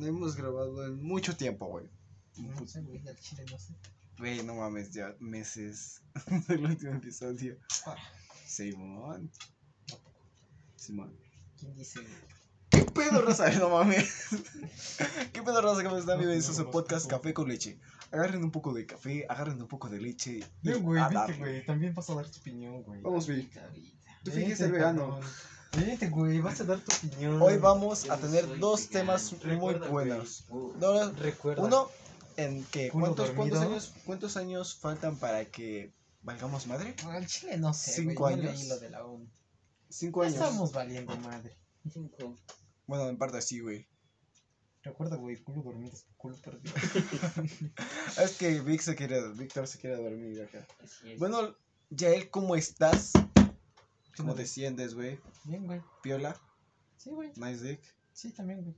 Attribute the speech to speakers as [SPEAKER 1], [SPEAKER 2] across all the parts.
[SPEAKER 1] no hemos grabado en mucho tiempo, güey.
[SPEAKER 2] No sé, güey, al chile no sé.
[SPEAKER 1] Güey, no mames, ya meses del último episodio.
[SPEAKER 2] Ah.
[SPEAKER 1] Simón. Simón.
[SPEAKER 2] ¿Quién dice?
[SPEAKER 1] ¿Qué pedo, raza? No mames. ¿Qué pedo, raza? ¿Cómo están? Bienvenidos a su podcast Café con Leche. Agarren un poco de café, agarren un poco de leche.
[SPEAKER 2] güey,
[SPEAKER 1] darle.
[SPEAKER 2] güey. También vas a dar tu opinión, güey.
[SPEAKER 1] Vamos.
[SPEAKER 2] Carita.
[SPEAKER 1] Tú finges ser vegano.
[SPEAKER 2] cabrón. Vente, güey, vas a dar tu opinión.
[SPEAKER 1] Hoy vamos a tener dos temas muy buenos.
[SPEAKER 3] Uh,
[SPEAKER 1] No,
[SPEAKER 2] Recuerda.
[SPEAKER 1] Uno, en que ¿cuántos, años, ¿cuántos años faltan para que valgamos madre?
[SPEAKER 2] Al chile no sé,
[SPEAKER 1] Cinco
[SPEAKER 2] güey.
[SPEAKER 1] Años.
[SPEAKER 2] leí lo de la ONU.
[SPEAKER 1] Cinco años.
[SPEAKER 2] Estamos valiendo madre.
[SPEAKER 3] cinco.
[SPEAKER 1] Bueno, en parte sí, güey.
[SPEAKER 2] Recuerda, güey, culo dormido es culo perdido.
[SPEAKER 1] Es que Vic se quiere, Víctor se quiere dormir acá. Bueno, Yael, ¿cómo estás? ¿Cómo sientes, güey?
[SPEAKER 2] Bien, güey.
[SPEAKER 1] Piola,
[SPEAKER 2] Sí, güey.
[SPEAKER 1] nice dick.
[SPEAKER 2] Sí, también, güey.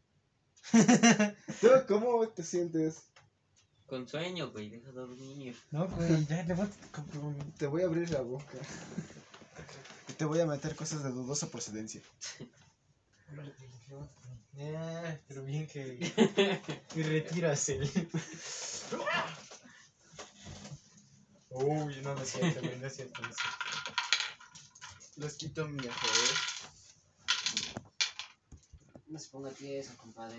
[SPEAKER 1] ¿Tú cómo te sientes?
[SPEAKER 3] Con sueño, güey, deja dormir.
[SPEAKER 2] No, güey, ya levántate, cabrón.
[SPEAKER 1] Te voy a abrir la boca. Y te voy a meter cosas de dudosa procedencia.
[SPEAKER 2] Eh, pero bien que. Y retiras el. Uy, no, no es cierto, güey, no es cierto, no es cierto.
[SPEAKER 1] Les quito mi ajedrez.
[SPEAKER 3] No se ponga tieso, compadre.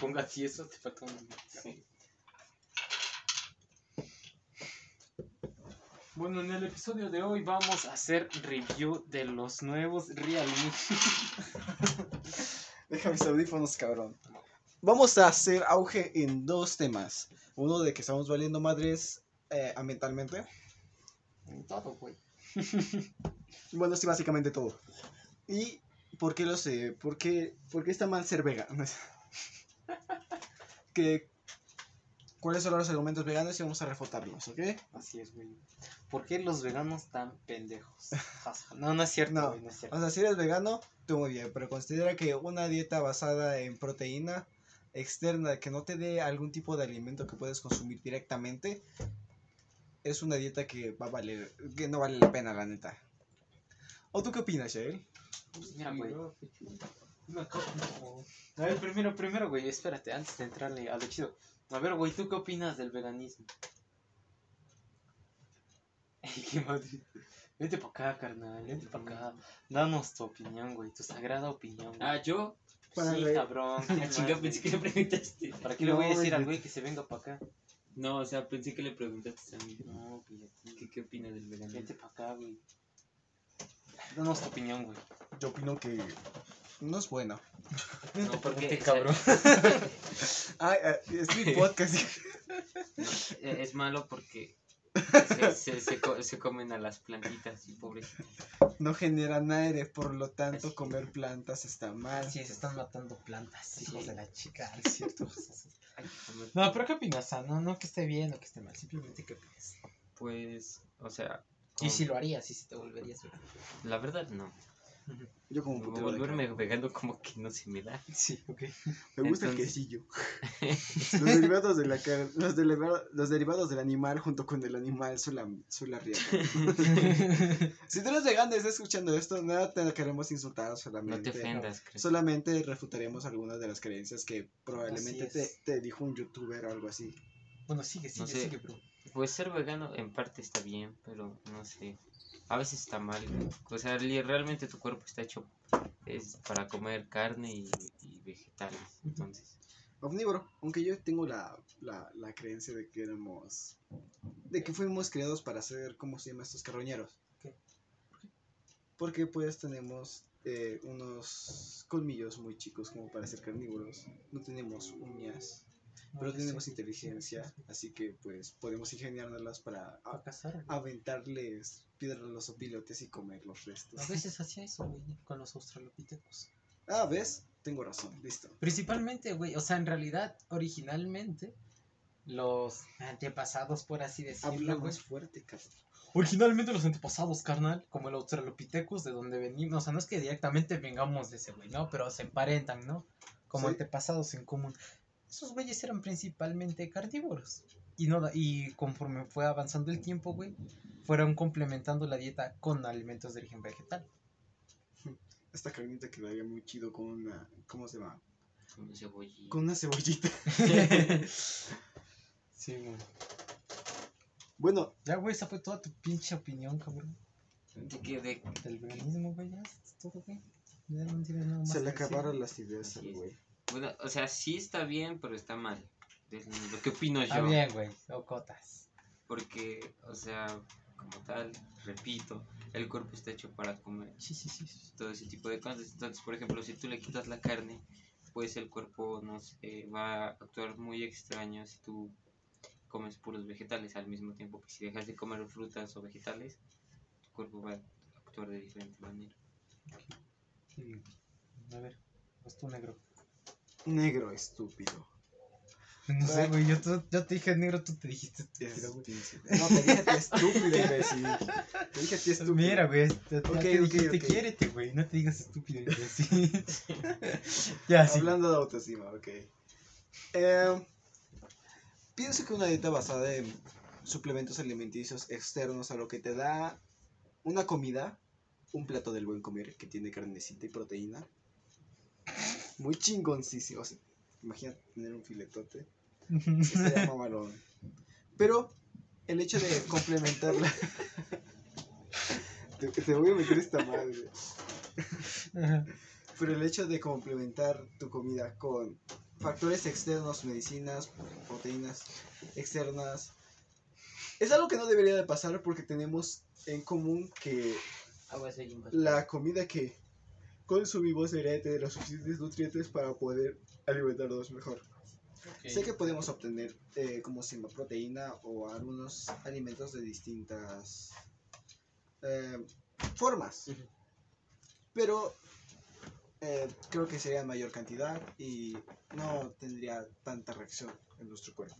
[SPEAKER 4] ponga así eso, te falta un...
[SPEAKER 3] Sí.
[SPEAKER 4] Bueno, en el episodio de hoy vamos a hacer review de los nuevos Realme.
[SPEAKER 1] Deja mis audífonos, cabrón. Vamos a hacer auge en dos temas. Uno de que estamos valiendo madres eh, ambientalmente.
[SPEAKER 2] Todo, güey.
[SPEAKER 1] Bueno, sí, básicamente todo. ¿Y por qué lo sé? ¿Por qué, por qué está mal ser vegano? que, ¿Cuáles son los argumentos veganos y vamos a refutarlos, ok?
[SPEAKER 4] Así es, güey. ¿Por qué los veganos tan pendejos? No, no es cierto,
[SPEAKER 1] No.
[SPEAKER 4] güey, no es cierto.
[SPEAKER 1] O sea, si eres vegano, tú muy bien, pero considera que una dieta basada en proteína externa que no te dé algún tipo de alimento que puedes consumir directamente es una dieta que va a valer, que no vale la pena, la neta. ¿O tú qué opinas, Shael?
[SPEAKER 4] Mira, güey. A ver, primero, primero, güey, espérate, antes de entrarle a lo chido. A ver, güey, ¿tú qué opinas del veganismo? Ey, qué madre. Vente para acá, carnal, vente para acá. Danos tu opinión, güey, tu sagrada opinión. güey.
[SPEAKER 3] Ah, yo.
[SPEAKER 1] Para
[SPEAKER 4] sí, cabrón.
[SPEAKER 3] Ah,
[SPEAKER 4] ¿qué
[SPEAKER 3] chinga,
[SPEAKER 4] más,
[SPEAKER 3] pensé que le preguntaste.
[SPEAKER 4] ¿Para qué le voy a decir al
[SPEAKER 1] güey.
[SPEAKER 4] güey que se venga para acá?
[SPEAKER 3] No, o sea, pensé que le preguntaste a mí.
[SPEAKER 4] No, ti.
[SPEAKER 3] ¿Qué, qué opina del veganismo?
[SPEAKER 4] Vente para acá, güey. Danos tu opinión, güey.
[SPEAKER 1] Yo opino que no es bueno.
[SPEAKER 3] No, porque. Sea,
[SPEAKER 4] cabrón.
[SPEAKER 1] Ay, es mi podcast.
[SPEAKER 3] e- es malo porque. Se, se, se, co- se comen a las plantitas y pobrecitas.
[SPEAKER 1] no generan aire, por lo tanto
[SPEAKER 3] Así.
[SPEAKER 1] comer plantas está mal.
[SPEAKER 2] Sí, se están matando plantas,
[SPEAKER 3] Sí.
[SPEAKER 2] hijos de la chica, es cierto.
[SPEAKER 3] Ay,
[SPEAKER 2] No, pero ¿qué opinas? Ah, no, no que esté bien o que esté mal, simplemente qué opinas.
[SPEAKER 3] Pues, o sea.
[SPEAKER 2] Y si lo harías, y si te volverías.
[SPEAKER 3] La verdad, no.
[SPEAKER 1] Yo como putero de
[SPEAKER 3] Volverme vegano como que no se me da.
[SPEAKER 2] Sí, ok.
[SPEAKER 1] Me gusta el
[SPEAKER 3] Entonces-
[SPEAKER 1] quesillo. los derivados de la carne, los, deriva- los derivados del animal junto con el animal son la, son la riata. Si tú eres vegano y estás escuchando esto, nada te queremos insultar
[SPEAKER 3] No
[SPEAKER 1] solamente.
[SPEAKER 3] te ofendas, Chris.
[SPEAKER 1] Solamente refutaremos algunas de las creencias que probablemente te, te dijo un youtuber o algo así.
[SPEAKER 2] bueno, sigue, sigue,
[SPEAKER 3] No sé.
[SPEAKER 2] sigue, bro.
[SPEAKER 3] Pues ser vegano en parte está bien, pero no sé. A veces está mal. O sea, realmente tu cuerpo está hecho es para comer carne y, y vegetales. Entonces,
[SPEAKER 1] Omnívoro, aunque yo tengo la, la, la creencia de que éramos. de que fuimos creados para ser, ¿cómo se llama estos carroñeros?
[SPEAKER 2] ¿Qué?
[SPEAKER 1] Porque pues tenemos eh, unos colmillos muy chicos como para ser carnívoros. No tenemos uñas, pero tenemos inteligencia,
[SPEAKER 2] sí, sí, sí.
[SPEAKER 1] así que pues podemos ingeniárnoslas para a-
[SPEAKER 2] cazar,
[SPEAKER 1] aventarles piedras a los opilotes y comer los restos.
[SPEAKER 2] A veces hacía eso, güey, con los australopithecus.
[SPEAKER 1] Ah, ¿ves? Tengo razón, listo.
[SPEAKER 2] Principalmente, güey, o sea, en realidad, originalmente, los antepasados, por así decirlo,
[SPEAKER 1] Habla más fuerte, cabrón.
[SPEAKER 2] Originalmente los antepasados, carnal, como el Australopithecus, de donde venimos, o sea, no es que directamente vengamos de ese güey, ¿no? Pero se emparentan, ¿no? Como
[SPEAKER 1] Sí.
[SPEAKER 2] antepasados en común. Esos güeyes eran principalmente carnívoros. Y, no, da- y conforme fue avanzando el tiempo, güey, fueron complementando la dieta con alimentos de origen vegetal.
[SPEAKER 1] Esta carnita quedaría muy chido con una. ¿Cómo se llama?
[SPEAKER 3] Una cebollita.
[SPEAKER 1] Con una cebollita.
[SPEAKER 4] Sí, güey.
[SPEAKER 1] Bueno,
[SPEAKER 2] Ya, güey, esa fue toda tu pinche opinión, cabrón.
[SPEAKER 3] ¿De qué? De-
[SPEAKER 2] Del veganismo, güey, ya todo, güey. Ya no tienes nada más
[SPEAKER 1] se le acabaron las ideas al güey.
[SPEAKER 3] Bueno, o sea, sí está bien, pero está mal. Es lo que opino
[SPEAKER 2] Está
[SPEAKER 3] yo.
[SPEAKER 2] bien, güey, ocotas.
[SPEAKER 3] Porque, o sea, como tal, repito, el cuerpo está hecho para comer
[SPEAKER 2] Sí, sí, sí.
[SPEAKER 3] todo ese tipo de cosas. Entonces, por ejemplo, si tú le quitas la carne, pues el cuerpo, no sé, va a actuar muy extraño si tú comes puros vegetales al mismo tiempo que si dejas de comer frutas o vegetales, tu cuerpo va a actuar de diferente manera.
[SPEAKER 2] Sí. A ver, vas tú negro.
[SPEAKER 1] Negro estúpido.
[SPEAKER 2] No sé, güey, yo, yo te dije negro, tú te dijiste
[SPEAKER 1] Es-
[SPEAKER 2] estúpido, güey.
[SPEAKER 1] No, te dije a estúpido, imbécil. Te dije a ti estúpido.
[SPEAKER 2] Mira, güey, te, te-
[SPEAKER 1] Ok,
[SPEAKER 2] te dijiste, quiérete, güey, no te digas estúpido, imbécil. ya, sí.
[SPEAKER 1] Hablando de autoestima, ok. Eh, pienso que una dieta basada en suplementos alimenticios externos a lo que te da una comida, un plato del buen comer que tiene carnecita y proteína, muy chingoncísimo. O sea, imagina tener un filetote. Estaría mamalón. Pero el hecho de complementarla. te, te voy a meter esta madre.
[SPEAKER 2] Ajá.
[SPEAKER 1] Pero el hecho de complementar tu comida con factores externos, medicinas, proteínas externas, es algo que no debería de pasar porque tenemos en común que la comida que consumimos debería tener los suficientes nutrientes para poder alimentarnos mejor. Sé que podemos obtener, eh, como proteína o algunos alimentos de distintas eh, formas. Pero eh, creo que sería mayor cantidad y no tendría tanta reacción en nuestro cuerpo.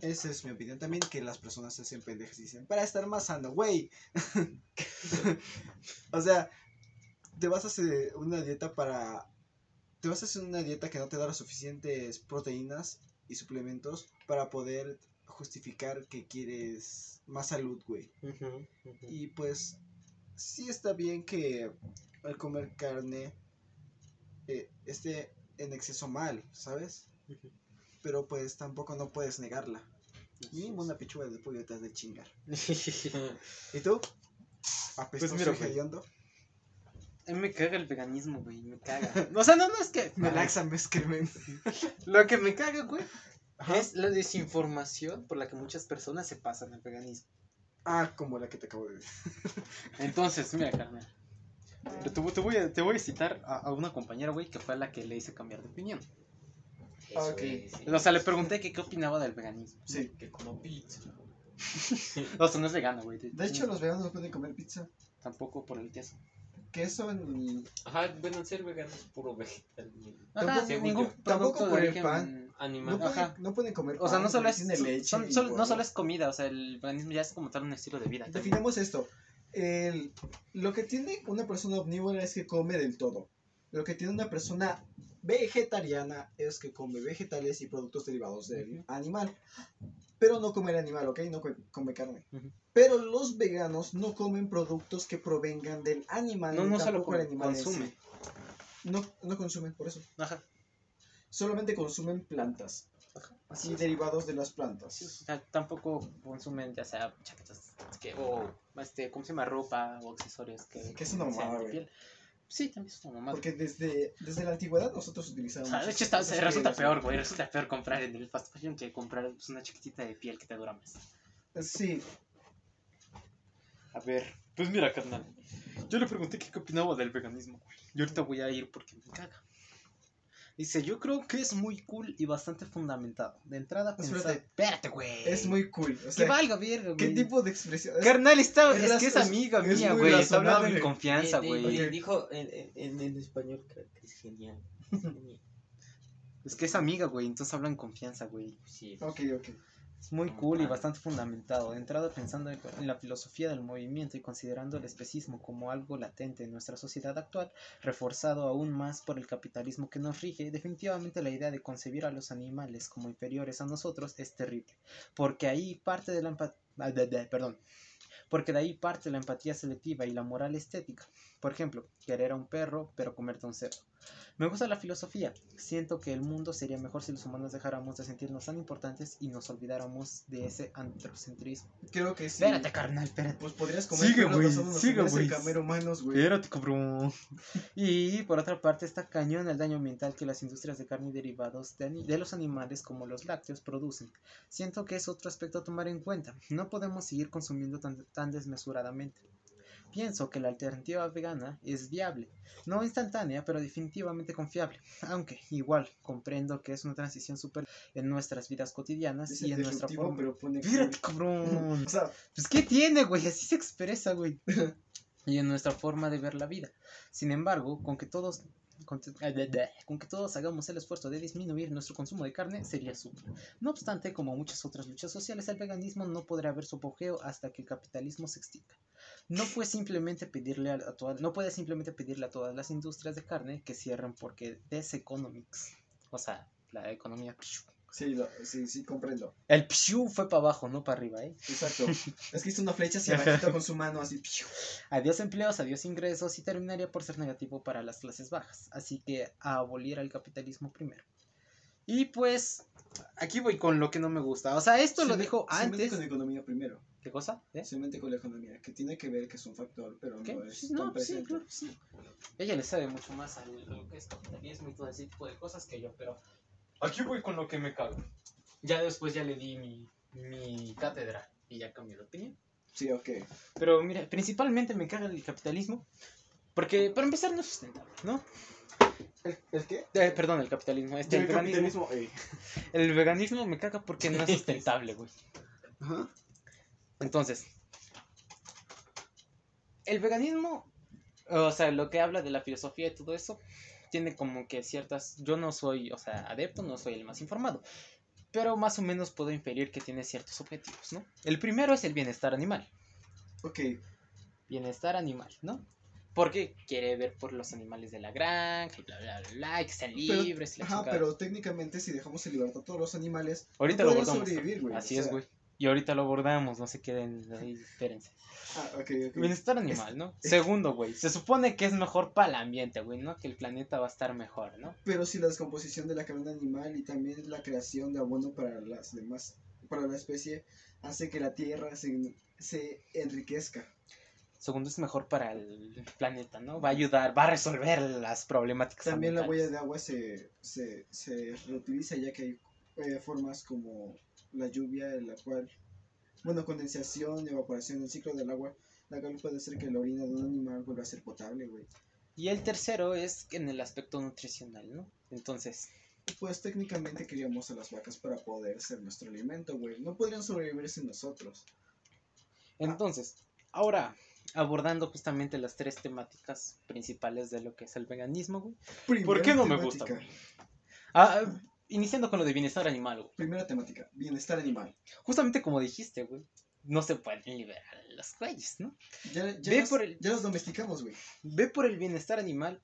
[SPEAKER 1] Esa es mi opinión también, que las personas se hacen pendejas y dicen, para estar más sano, güey. o sea, te vas a hacer una dieta para... Te vas a hacer una dieta que no te da las suficientes proteínas y suplementos para poder justificar que quieres más salud, güey. Y pues sí está bien que al comer carne eh, esté en exceso mal, ¿sabes? Pero pues tampoco no puedes negarla. Mínimo una pechuga de pollo te has de chingar. ¿Y tú? ¿Apestoso
[SPEAKER 4] mira,
[SPEAKER 1] y
[SPEAKER 4] güey.
[SPEAKER 1] hediondo?
[SPEAKER 4] A mí me caga el veganismo, güey, me caga. O sea, no, no, es que...
[SPEAKER 1] Me laxan, me excremen.
[SPEAKER 4] Lo que me caga, güey,
[SPEAKER 1] Ajá.
[SPEAKER 4] es la desinformación por la que muchas personas se pasan al veganismo.
[SPEAKER 1] Ah, como la que te acabo de decir.
[SPEAKER 4] Entonces, mira, carnal. Pero te, voy- te voy a, te voy a citar a, a una compañera, güey, que fue a la que le hice cambiar de opinión.
[SPEAKER 3] Eso
[SPEAKER 1] Ok.
[SPEAKER 3] es, sí.
[SPEAKER 4] O sea, le pregunté que qué opinaba del veganismo.
[SPEAKER 1] Sí.
[SPEAKER 3] Que como pizza.
[SPEAKER 4] O sea, no es vegano, güey.
[SPEAKER 1] De hecho, los veganos no pueden comer pizza.
[SPEAKER 4] Tampoco por el queso.
[SPEAKER 1] Queso en...
[SPEAKER 3] Ajá, bueno, ser vegano es puro vegetal.
[SPEAKER 4] Ajá,
[SPEAKER 1] Tampoco-
[SPEAKER 3] según
[SPEAKER 4] ningún
[SPEAKER 3] yo.
[SPEAKER 4] producto
[SPEAKER 1] Tampoco
[SPEAKER 4] de
[SPEAKER 1] por el pan.
[SPEAKER 3] Animal.
[SPEAKER 1] No pueden,
[SPEAKER 4] Ajá.
[SPEAKER 1] no pueden comer
[SPEAKER 4] O sea, no solo es,
[SPEAKER 1] tiene leche
[SPEAKER 4] son-
[SPEAKER 1] y
[SPEAKER 4] son- no solo es comida, o sea, el veganismo ya es como tal un estilo de vida. también.
[SPEAKER 1] Definamos esto. El- lo que tiene una persona omnívora es que come del todo. Lo que tiene una persona vegetariana es que come vegetales y productos derivados del animal. Pero no come el animal, ¿ok? No co- come carne. Pero los veganos no comen productos que provengan del animal.
[SPEAKER 4] No, no con-
[SPEAKER 1] animal
[SPEAKER 4] consume.
[SPEAKER 1] No, no consumen, por eso.
[SPEAKER 4] Ajá.
[SPEAKER 1] Solamente consumen plantas
[SPEAKER 4] Así
[SPEAKER 1] y derivados de las plantas.
[SPEAKER 4] tampoco consumen ya sea chaquetas que, o este, ¿cómo se llama? Ropa o accesorios que,
[SPEAKER 1] Que es una mamada.
[SPEAKER 4] Sí, también es una mamada.
[SPEAKER 1] Porque desde, desde la antigüedad nosotros utilizábamos.
[SPEAKER 4] O sea, de hecho, está- resulta
[SPEAKER 1] pieles,
[SPEAKER 4] peor, güey. Resulta peor comprar en el fast fashion que comprar pues, una chiquitita de piel que te dura más.
[SPEAKER 1] Sí,
[SPEAKER 4] A ver, pues mira, carnal. Yo le pregunté qué opinaba del veganismo, güey. Y ahorita voy a ir porque me caga. Dice, yo creo que es muy cool y bastante fundamentado. De entrada, pensar...
[SPEAKER 1] Espérate.
[SPEAKER 4] Espérate, güey.
[SPEAKER 1] es muy cool. O
[SPEAKER 4] Que
[SPEAKER 1] sea,
[SPEAKER 4] valga, verga, güey.
[SPEAKER 1] ¿qué tipo de expresión? Es-
[SPEAKER 4] Carnal, está,
[SPEAKER 1] es
[SPEAKER 4] que es amiga
[SPEAKER 1] es
[SPEAKER 4] mía, güey. Está hablando en confianza,
[SPEAKER 3] Di- di-
[SPEAKER 4] güey.
[SPEAKER 3] di- Dijo en, en- en, español que que es genial. Es genial.
[SPEAKER 4] Es que es amiga, güey. Entonces habla en confianza, güey.
[SPEAKER 3] Sí.
[SPEAKER 1] Ok, ok.
[SPEAKER 4] Es muy cool y bastante fundamentado. De entrada pensando en en la filosofía del movimiento y considerando el especismo como algo latente en nuestra sociedad actual, reforzado aún más por el capitalismo que nos rige, definitivamente la idea de concebir a los animales como inferiores a nosotros es terrible. Porque ahí parte de la empatía... Perdón. Porque de ahí parte la empatía selectiva y la moral estética. Por ejemplo, querer a un perro pero comerte a un cerdo. Me gusta la filosofía. Siento que el mundo sería mejor si los humanos dejáramos de sentirnos tan importantes y nos olvidáramos de ese antropocentrismo.
[SPEAKER 1] Creo que sí.
[SPEAKER 4] Espérate, carnal, espérate.
[SPEAKER 1] Pues podrías comer
[SPEAKER 4] Sigue, güey, sigue, güey.
[SPEAKER 1] comer humanos, güey.
[SPEAKER 4] Espérate, cabrón. Y por otra parte está cañón el daño ambiental que las industrias de carne y derivados de, de los animales como los lácteos producen. Siento que es otro aspecto a tomar en cuenta. No podemos seguir consumiendo tan, tan desmesuradamente. Pienso que la alternativa vegana es viable, no instantánea, pero definitivamente confiable. Aunque igual comprendo que es una transición súper en nuestras vidas cotidianas y en nuestra forma.
[SPEAKER 1] pero pone
[SPEAKER 4] Espérate, cabrón.
[SPEAKER 1] O sea,
[SPEAKER 4] Pues, ¿qué tiene, güey? Así se expresa, güey. y en nuestra forma de ver la vida. Sin embargo, con que todos. Bla, con que todos hagamos el esfuerzo de disminuir nuestro consumo de carne sería súper. No obstante, como muchas otras luchas sociales, el veganismo no podrá ver su apogeo hasta que el capitalismo se extinga. No puede simplemente pedirle a, todas, no puede simplemente pedirle a todas las industrias de carne que cierren porque deseconomics. O sea, la economía.
[SPEAKER 1] Sí, lo- sí, sí, comprendo.
[SPEAKER 4] El pshu fue para abajo, no para arriba, ¿eh?
[SPEAKER 1] Exacto. es que hizo una flecha hacia abajito con su mano así. piu.
[SPEAKER 4] Adiós empleos, adiós ingresos y terminaría por ser negativo para las clases bajas. Así que a abolir al capitalismo primero. Y pues aquí voy con lo que no me gusta. O sea, esto
[SPEAKER 1] Se
[SPEAKER 4] lo
[SPEAKER 1] me-
[SPEAKER 4] dijo
[SPEAKER 1] se mete
[SPEAKER 4] antes.
[SPEAKER 1] con la economía primero.
[SPEAKER 4] ¿Qué cosa? ¿Eh?
[SPEAKER 1] Se mete con la economía, que tiene que ver que es un factor, pero
[SPEAKER 4] ¿Qué?
[SPEAKER 1] no es
[SPEAKER 4] Sí,
[SPEAKER 1] tan
[SPEAKER 4] no, sí,
[SPEAKER 1] presente.
[SPEAKER 4] claro, sí. Ella le sabe mucho más a lo que es capitalismo y todo ese tipo de cosas que yo, pero aquí voy con lo que me cago. Ya después ya le di mi, mi cátedra y ya cambié de opinión.
[SPEAKER 1] Sí, ok.
[SPEAKER 4] Pero mira, principalmente me caga el capitalismo. Porque para empezar no es sustentable, ¿no?
[SPEAKER 1] ¿El, el qué?
[SPEAKER 4] Eh, perdón, el capitalismo. Este, el,
[SPEAKER 1] el
[SPEAKER 4] veganismo,
[SPEAKER 1] eh.
[SPEAKER 4] el veganismo me caga porque no es sustentable, güey.
[SPEAKER 1] Ajá.
[SPEAKER 4] Entonces, el veganismo, o sea, lo que habla de la filosofía y todo eso, tiene como que ciertas. Yo no soy, o sea, adepto, no soy el más informado. Pero más o menos puedo inferir que tiene ciertos objetivos, ¿no? El primero es el bienestar animal.
[SPEAKER 1] Ok.
[SPEAKER 4] Bienestar animal, ¿no? Porque quiere ver por los animales de la granja y bla, bla, bla, bla, y que sean libres.
[SPEAKER 1] Ajá, pero técnicamente si dejamos en libertad a todos los animales,
[SPEAKER 4] Ahorita
[SPEAKER 1] no
[SPEAKER 4] lo
[SPEAKER 1] sobrevivir, güey.
[SPEAKER 4] Así
[SPEAKER 1] o
[SPEAKER 4] es, güey. Y ahorita lo abordamos, no se queden ahí, espérense.
[SPEAKER 1] Ah, ok, ok.
[SPEAKER 4] Bienestar animal, ¿no? Segundo, güey. Se supone que es mejor para el ambiente, güey, ¿no? Que el planeta va a estar mejor, ¿no?
[SPEAKER 1] Pero si la descomposición de la carne animal y también la creación de abono para las demás, para la especie, hace que la tierra se, se enriquezca.
[SPEAKER 4] Segundo, es mejor para el planeta, ¿no? Va a ayudar, va a resolver las problemáticas
[SPEAKER 1] También la huella de agua se, se, se reutiliza ya que hay eh, formas como la lluvia en la cual, bueno, condensación, evaporación, el ciclo del agua, la cual puede hacer que la orina de un animal vuelva a ser potable, güey.
[SPEAKER 4] Y el tercero es en el aspecto nutricional, ¿no? Entonces,
[SPEAKER 1] Pues técnicamente criamos a las vacas para poder ser nuestro alimento, güey. No podrían sobrevivir sin nosotros.
[SPEAKER 4] entonces, ahora abordando justamente las tres temáticas principales de lo que es el veganismo, güey. ¿Por qué no me gusta, ah, iniciando con lo de bienestar animal, güey.
[SPEAKER 1] Primera temática, bienestar animal.
[SPEAKER 4] Justamente como dijiste, güey. No se pueden liberar a los güeyes, ¿no?
[SPEAKER 1] Ya, ya,
[SPEAKER 4] Ve
[SPEAKER 1] los,
[SPEAKER 4] por el-
[SPEAKER 1] ya los domesticamos, güey.
[SPEAKER 4] ve por el bienestar animal,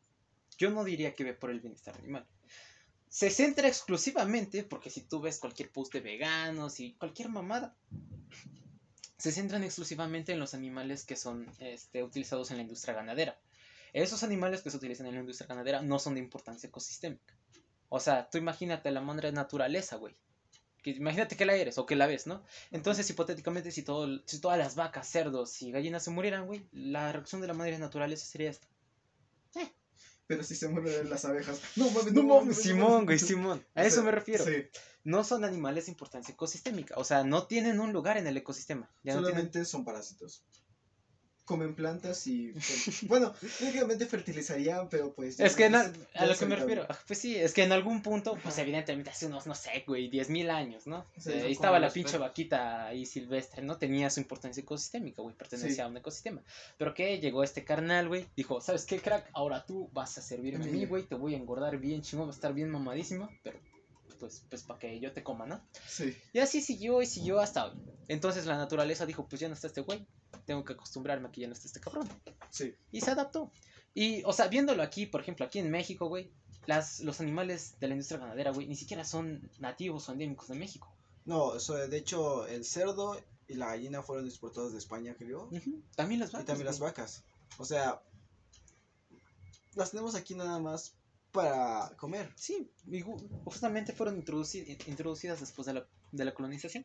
[SPEAKER 4] yo no diría que ve por el bienestar animal. Se centra exclusivamente, porque si tú ves cualquier post de veganos y cualquier mamada, se centran exclusivamente en los animales que son este, utilizados en la industria ganadera. Esos animales que se utilizan en la industria ganadera no son de importancia ecosistémica. O sea, tú imagínate la madre naturaleza, güey. Que imagínate que la eres o que la ves, ¿no? Entonces, hipotéticamente, si, todo, si todas las vacas, cerdos y gallinas se murieran, güey, la reacción de la madre naturaleza sería esta.
[SPEAKER 1] Pero si se mueren las abejas. No mames,
[SPEAKER 4] No
[SPEAKER 1] no
[SPEAKER 4] mames. Simón, güey, Simón. A eso me refiero.
[SPEAKER 1] Sí,
[SPEAKER 4] No son animales de importancia ecosistémica. O sea, no tienen un lugar en el ecosistema. Ya no tienen-
[SPEAKER 1] solamente son parásitos. Comen plantas y. pues, bueno, técnicamente fertilizarían, pero pues.
[SPEAKER 4] Es que
[SPEAKER 1] no
[SPEAKER 4] a lo que me refiero, pues sí, es que en algún punto, pues
[SPEAKER 1] Ajá.
[SPEAKER 4] evidentemente hace unos, no sé, güey, 10.000 años, ¿no?
[SPEAKER 1] Sí,
[SPEAKER 4] Eh, ahí estaba la pinche vaquita ahí silvestre, ¿no? Tenía su importancia ecosistémica, güey, pertenecía
[SPEAKER 1] Sí.
[SPEAKER 4] a un ecosistema. Pero que llegó este carnal, güey, dijo, ¿sabes qué, crack? Ahora tú vas a servirme a mí, güey, te voy a engordar bien chingón, va a estar bien mamadísima, pero pues, pues para que yo te coma, ¿no?
[SPEAKER 1] Sí.
[SPEAKER 4] Y así siguió y siguió hasta hoy. Entonces la naturaleza dijo, pues ya no está este güey, tengo que acostumbrarme a que ya no está este cabrón.
[SPEAKER 1] Sí.
[SPEAKER 4] Y se adaptó. Y, o sea, viéndolo aquí, por ejemplo, aquí en México, güey, las, los animales de la industria ganadera, güey, ni siquiera son nativos o endémicos de México.
[SPEAKER 1] No, so, de hecho, el cerdo y la gallina fueron exportados de España, creo.
[SPEAKER 4] También las
[SPEAKER 1] Y
[SPEAKER 4] vacas.
[SPEAKER 1] también las vacas. O sea, las tenemos aquí nada más para comer.
[SPEAKER 4] Sí, y justamente fueron introduci- introducidas después de la, de la colonización.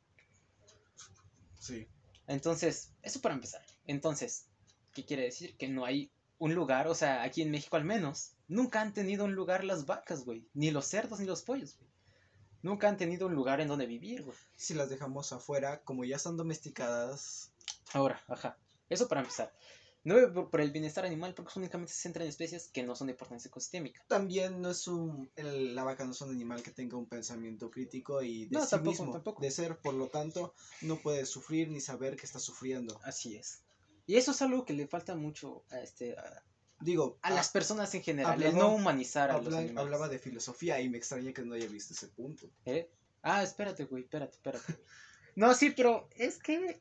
[SPEAKER 1] Sí.
[SPEAKER 4] Entonces, eso para empezar. Entonces, ¿qué quiere decir? Que no hay un lugar, o sea, aquí en México al menos, nunca han tenido un lugar las vacas, güey. Ni los cerdos ni los pollos, güey. Nunca han tenido un lugar en donde vivir, güey.
[SPEAKER 1] Si las dejamos afuera, como ya están domesticadas,
[SPEAKER 4] Ahora, ajá. Eso para empezar. No por, por el bienestar animal, porque únicamente se centra en especies que no son de importancia ecosistémica.
[SPEAKER 1] también no es un. el- la vaca no es un animal que tenga un pensamiento crítico y de
[SPEAKER 4] No,
[SPEAKER 1] sí
[SPEAKER 4] tampoco,
[SPEAKER 1] mismo.
[SPEAKER 4] tampoco.
[SPEAKER 1] De ser, por lo tanto, no puede sufrir ni saber que está sufriendo.
[SPEAKER 4] Así es. Y eso es algo que le falta mucho a, este, a,
[SPEAKER 1] Digo,
[SPEAKER 4] a las personas en general, el no humanizar a los animales.
[SPEAKER 1] hablaba de filosofía y me extraña que no haya visto ese punto.
[SPEAKER 4] ¿Eh? Ah, espérate, güey, espérate, espérate. No, sí, pero es que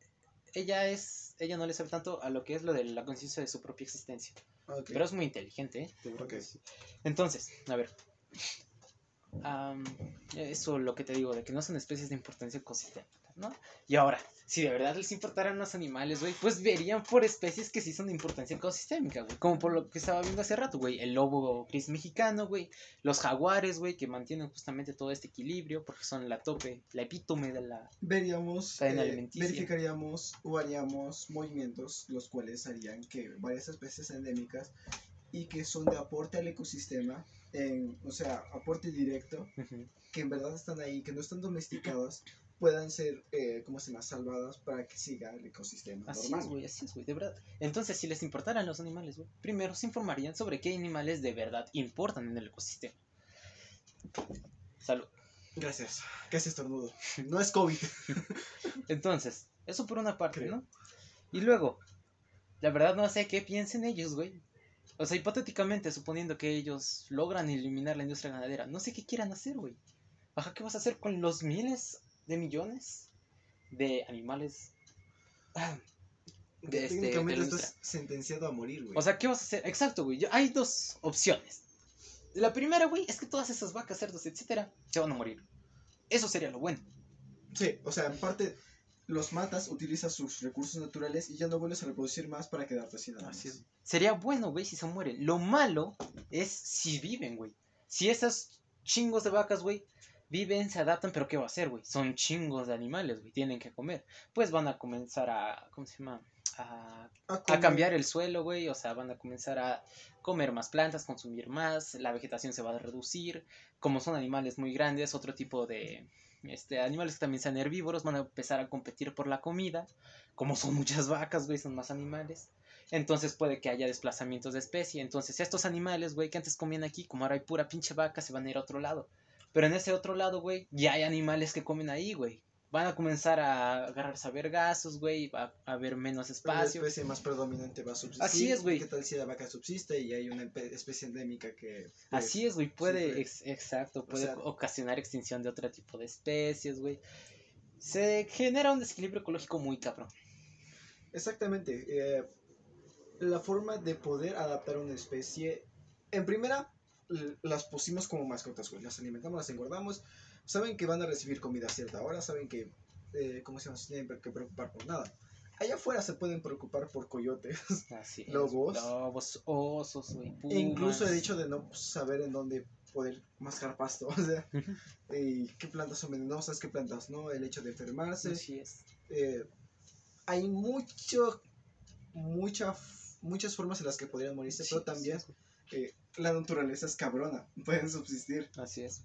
[SPEAKER 4] ella es, ella no le sabe tanto a lo que es lo de la conciencia de su propia existencia. Pero es muy inteligente, ¿eh? De verdad
[SPEAKER 1] Ok.
[SPEAKER 4] que sí. Entonces, a ver. am, eso lo que te digo, de que no son especies de importancia ecosistémica, ¿no? Y ahora, si de verdad les importaran los animales, güey, pues verían por especies que sí son de importancia ecosistémica, güey. Como por lo que estaba viendo hace rato, güey. El lobo gris mexicano, güey. Los jaguares, güey, que mantienen justamente todo este equilibrio porque son la tope, la epítome de la...
[SPEAKER 1] Veríamos,
[SPEAKER 4] Cadena
[SPEAKER 1] eh,
[SPEAKER 4] alimenticia.
[SPEAKER 1] verificaríamos o haríamos movimientos los cuales harían que varias especies endémicas y que son de aporte al ecosistema, en, o sea, aporte directo, que en verdad están ahí, que no están domesticadas, puedan ser, eh, ¿cómo se llama?, salvadas para que siga el ecosistema
[SPEAKER 4] Así
[SPEAKER 1] normal.
[SPEAKER 4] es, güey, así es, güey, de verdad. Entonces, si les importaran los animales, güey, primero se informarían sobre qué animales de verdad importan en el ecosistema. Salud.
[SPEAKER 1] Gracias. Casi estornudo. No es COVID.
[SPEAKER 4] Entonces, eso por una parte,
[SPEAKER 1] Creo.
[SPEAKER 4] ¿no? Y luego, la verdad no sé qué piensen ellos, güey. O sea, hipotéticamente, suponiendo que ellos logran eliminar la industria ganadera, no sé qué quieran hacer, güey. Ajá, ¿qué vas a hacer con los miles de millones de animales? de este-
[SPEAKER 1] Técnicamente estás sentenciado a morir, güey.
[SPEAKER 4] O sea, ¿qué vas a hacer? Exacto, güey. Yo- hay dos opciones. La primera, güey, es que todas esas vacas, cerdos, etcétera, se van a morir. Eso sería lo bueno.
[SPEAKER 1] Sí, o sea, en parte los matas, utilizas sus recursos naturales y ya no vuelves a reproducir más para quedarte sin nada.
[SPEAKER 4] Así es. Sería bueno, güey, si se mueren. Lo malo es si viven, güey. Si esas chingos de vacas, güey, viven, se adaptan, pero ¿qué va a hacer, güey? Son chingos de animales, güey, tienen que comer. Pues van a comenzar a, ¿cómo se llama? A,
[SPEAKER 1] A
[SPEAKER 4] cambiar el suelo, güey. O sea, van a comenzar a comer más plantas, consumir más, la vegetación se va a reducir. Como son animales muy grandes, otro tipo de este, animales que también sean herbívoros van a empezar a competir por la comida. Como son muchas vacas, güey, son más animales. Entonces puede que haya desplazamientos de especie. Entonces estos animales, güey, que antes comían aquí, como ahora hay pura pinche vaca, se van a ir a otro lado. Pero en ese otro lado, güey, ya hay animales que comen ahí, güey. Van a comenzar a agarrarse a vergazos, güey, va a haber menos
[SPEAKER 1] Pero
[SPEAKER 4] espacio.
[SPEAKER 1] La especie más predominante va a subsistir.
[SPEAKER 4] Así es, güey.
[SPEAKER 1] ¿Qué tal si la vaca subsiste y hay una especie endémica que... pues,
[SPEAKER 4] Así es, güey, puede, ex- exacto, puede
[SPEAKER 1] sea-
[SPEAKER 4] ocasionar extinción de otro tipo de especies, güey. Se genera un desequilibrio ecológico muy cabrón.
[SPEAKER 1] Exactamente. eh, la forma de poder adaptar una especie... En primera, las pusimos como mascotas, güey. Las alimentamos, las engordamos. Saben que van a recibir comida a cierta hora. Saben que... eh, ¿Cómo se llama? Se tienen que preocupar por nada. Allá afuera se pueden preocupar por coyotes.
[SPEAKER 4] Así es,
[SPEAKER 1] Lobos.
[SPEAKER 4] Lobos, osos, güey.
[SPEAKER 1] E incluso el hecho de no saber en dónde poder mascar pasto. O sea, y qué plantas son venenosas, qué plantas no. El hecho de enfermarse.
[SPEAKER 4] Así es.
[SPEAKER 1] eh, hay mucho, mucha, muchas formas en las que podrían morirse,
[SPEAKER 4] Sí,
[SPEAKER 1] pero
[SPEAKER 4] sí,
[SPEAKER 1] también
[SPEAKER 4] sí.
[SPEAKER 1] eh, la naturaleza es cabrona, pueden subsistir.
[SPEAKER 4] Así es.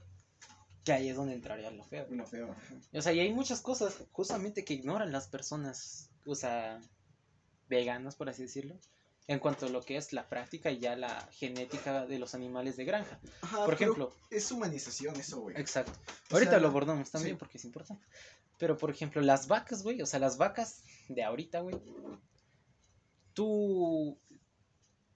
[SPEAKER 4] Que ahí es donde entraría lo feo.
[SPEAKER 1] Lo feo.
[SPEAKER 4] O sea, y hay muchas cosas justamente que ignoran las personas, o sea, veganas, por así decirlo, en cuanto a lo que es la práctica y ya la genética de los animales de granja.
[SPEAKER 1] Ajá,
[SPEAKER 4] Por ejemplo,
[SPEAKER 1] es humanización eso, güey.
[SPEAKER 4] exacto.
[SPEAKER 1] O
[SPEAKER 4] Ahorita
[SPEAKER 1] sea,
[SPEAKER 4] lo abordamos también
[SPEAKER 1] sí.
[SPEAKER 4] porque es importante. Pero, por ejemplo, las vacas, güey, o sea, las vacas de ahorita, güey, tú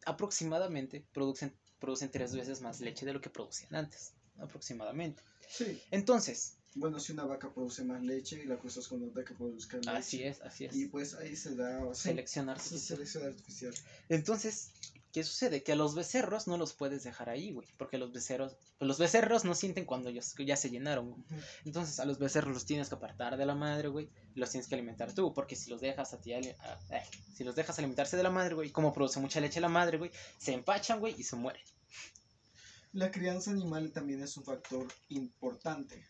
[SPEAKER 4] aproximadamente producen, producen tres veces más leche de lo que producían antes, aproximadamente.
[SPEAKER 1] Sí.
[SPEAKER 4] Entonces,
[SPEAKER 1] Bueno, si una vaca produce más leche y la cruzas con otra que produzca leche.
[SPEAKER 4] así es, así es.
[SPEAKER 1] Y pues ahí se da sí,
[SPEAKER 4] Selección
[SPEAKER 1] sí,
[SPEAKER 4] artificial.
[SPEAKER 1] selección artificial.
[SPEAKER 4] Entonces, ¿qué sucede? Que a los becerros no los puedes dejar ahí, güey. Porque los becerros, pues los becerros no sienten cuando ya, ya se llenaron. güey. Entonces, a los becerros los tienes que apartar de la madre, güey. Los tienes que alimentar tú. Porque si los dejas a ti, a- eh, si los dejas alimentarse de la madre, güey, como produce mucha leche la madre, güey, se empachan, güey, y se mueren.
[SPEAKER 1] La crianza animal también es un factor importante.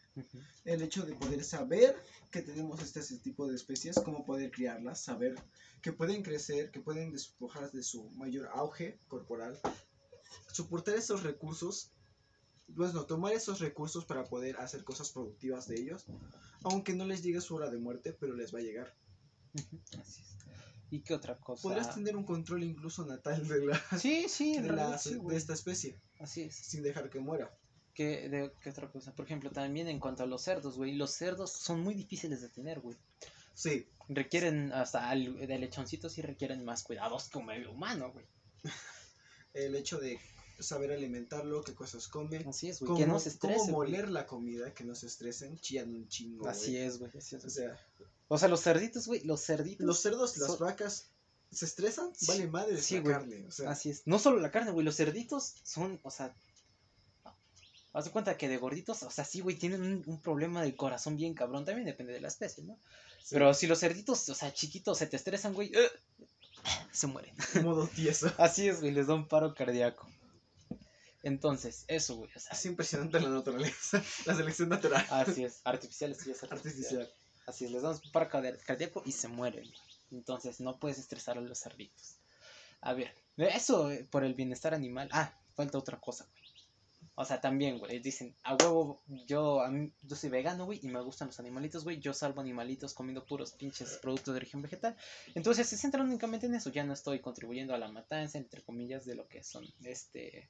[SPEAKER 1] El hecho de poder saber que tenemos este tipo de especies, cómo poder criarlas, saber que pueden crecer, que pueden despojar de su mayor auge corporal, soportar esos recursos, pues no, tomar esos recursos para poder hacer cosas productivas de ellos, aunque no les llegue su hora de muerte, pero les va a llegar.
[SPEAKER 4] Así es. ¿Y qué otra cosa?
[SPEAKER 1] Podrás tener un control incluso natal de, la,
[SPEAKER 4] Sí, sí, en
[SPEAKER 1] de, la-
[SPEAKER 4] sí,
[SPEAKER 1] de
[SPEAKER 4] güey.
[SPEAKER 1] esta especie,
[SPEAKER 4] Así es.
[SPEAKER 1] sin dejar que muera.
[SPEAKER 4] ¿Qué, de, ¿Qué otra cosa? Por ejemplo, también en cuanto a los cerdos, güey. Los cerdos son muy difíciles de tener, güey.
[SPEAKER 1] Sí,
[SPEAKER 4] Requieren, hasta al- de lechoncitos sí requieren más cuidados que un medio humano, güey.
[SPEAKER 1] el hecho de saber alimentarlo, qué cosas come,
[SPEAKER 4] Así es, güey.
[SPEAKER 1] cómo,
[SPEAKER 4] Que no se
[SPEAKER 1] cómo
[SPEAKER 4] estrese, güey.
[SPEAKER 1] moler la comida, que no se estresen, chillan un chingo.
[SPEAKER 4] Así
[SPEAKER 1] güey.
[SPEAKER 4] es, güey. Así es.
[SPEAKER 1] O sea,
[SPEAKER 4] O sea, los cerditos, güey. Los cerditos.
[SPEAKER 1] los cerdos y las
[SPEAKER 4] son-
[SPEAKER 1] vacas se estresan,
[SPEAKER 4] Sí,
[SPEAKER 1] vale madre
[SPEAKER 4] sí,
[SPEAKER 1] la
[SPEAKER 4] güey.
[SPEAKER 1] carne. O sea,
[SPEAKER 4] Así es. No solo la carne, güey. Los cerditos son, o sea. Haz de cuenta que de gorditos, o sea, sí, güey, tienen un, un problema del corazón bien cabrón. También depende de la especie, ¿no?
[SPEAKER 1] sí,
[SPEAKER 4] Pero si los cerditos, o sea, chiquitos, se te estresan, güey, ¡eh! se mueren.
[SPEAKER 1] modo tieso.
[SPEAKER 4] Así es, güey, les da un paro cardíaco. Entonces, eso, güey, o sea,
[SPEAKER 1] Es impresionante la naturaleza, la selección natural
[SPEAKER 4] así es. Artificial, ya es artificial.
[SPEAKER 1] artificial.
[SPEAKER 4] Así es, les damos un paro cardíaco y se mueren. Entonces, no puedes estresar a los cerditos. A ver, eso eh, por el bienestar animal. Ah, falta otra cosa, güey. O sea, también, güey, dicen, a huevo, yo, a mí- yo soy vegano, güey, y me gustan los animalitos, güey. Yo salvo animalitos comiendo puros pinches productos de origen vegetal. Entonces, se centran únicamente en eso. Ya no estoy contribuyendo a la matanza, entre comillas, de lo que son, este...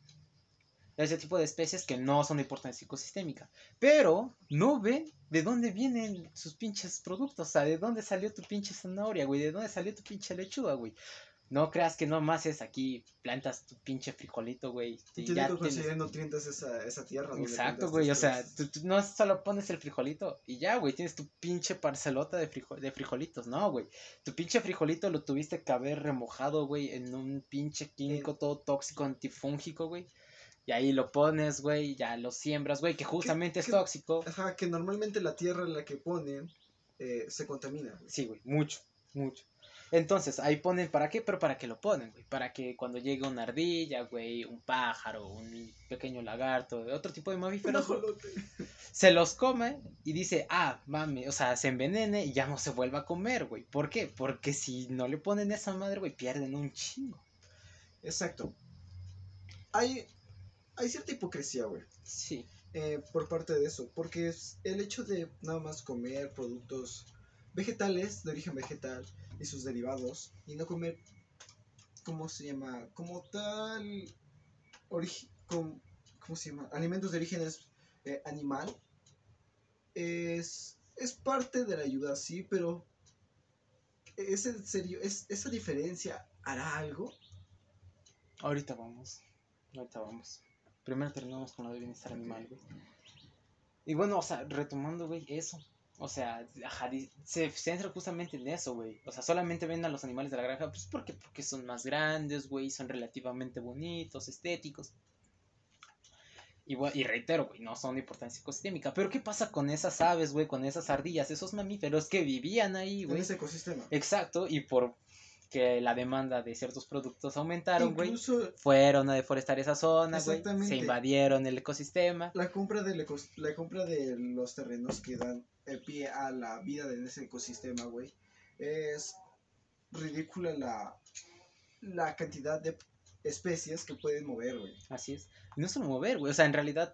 [SPEAKER 4] Ese tipo de especies que no son de importancia ecosistémica. Pero no ven de dónde vienen sus pinches productos. O sea, de dónde salió tu pinche zanahoria, güey. De dónde salió tu pinche lechuga, güey. No creas que nomás es aquí, plantas tu pinche frijolito, güey. y ya
[SPEAKER 1] que
[SPEAKER 4] tienes-
[SPEAKER 1] nutrientes esa, esa tierra.
[SPEAKER 4] Exacto, güey. O sea, tú, tú no solo pones el frijolito y ya, güey. Tienes tu pinche parcelota de, frijo- de frijolitos. No, güey. Tu pinche frijolito lo tuviste que haber remojado, güey, en un pinche químico todo tóxico, antifúngico, güey. Y ahí lo pones, güey, ya lo siembras, güey, que justamente es
[SPEAKER 1] qué-
[SPEAKER 4] tóxico.
[SPEAKER 1] Ajá, que normalmente la tierra en la que ponen eh, se contamina. güey.
[SPEAKER 4] Sí, güey, mucho, mucho. Entonces, ahí ponen, ¿para qué? Pero para que lo ponen, güey. Para que cuando llegue una ardilla, güey, un pájaro, un pequeño lagarto, otro tipo de mamíferos, se los come y dice, ah, mami, o sea, se envenene y ya no se vuelva a comer, güey. ¿Por qué? Porque si no le ponen esa madre, güey, pierden un chingo.
[SPEAKER 1] Exacto. Hay, hay cierta hipocresía, güey.
[SPEAKER 4] Sí,
[SPEAKER 1] eh, por parte de eso, porque es el hecho de nada más comer productos vegetales de origen vegetal y sus derivados y no comer, ¿cómo se llama? Como tal, origi- com- ¿cómo se llama? Alimentos de origen es- eh, animal es, es parte de la ayuda, sí, pero ¿es en serio? ¿Es, ¿Esa diferencia hará algo?
[SPEAKER 4] ahorita vamos. Ahorita vamos. Primero terminamos con lo de bienestar animal, güey. Y bueno, o sea, retomando, güey, eso. O sea, ajá, se centra justamente en eso, güey. O sea, solamente ven a los animales de la granja, pues porque, porque son más grandes, güey, son relativamente bonitos, estéticos. Y, y reitero, güey, no son de importancia ecosistémica. Pero ¿qué pasa con esas aves, güey, con esas ardillas, esos mamíferos que vivían ahí,
[SPEAKER 1] En
[SPEAKER 4] güey?
[SPEAKER 1] ese ecosistema.
[SPEAKER 4] Exacto, y por que la demanda de ciertos productos aumentaron, güey.
[SPEAKER 1] Incluso
[SPEAKER 4] Fueron a deforestar esa zona, güey. Se invadieron el ecosistema.
[SPEAKER 1] La compra, del la compra de los terrenos que dan el pie a la vida de ese ecosistema, güey, es ridícula la, la cantidad de especies que pueden mover, güey.
[SPEAKER 4] Así es. No solo mover, güey. O sea, en realidad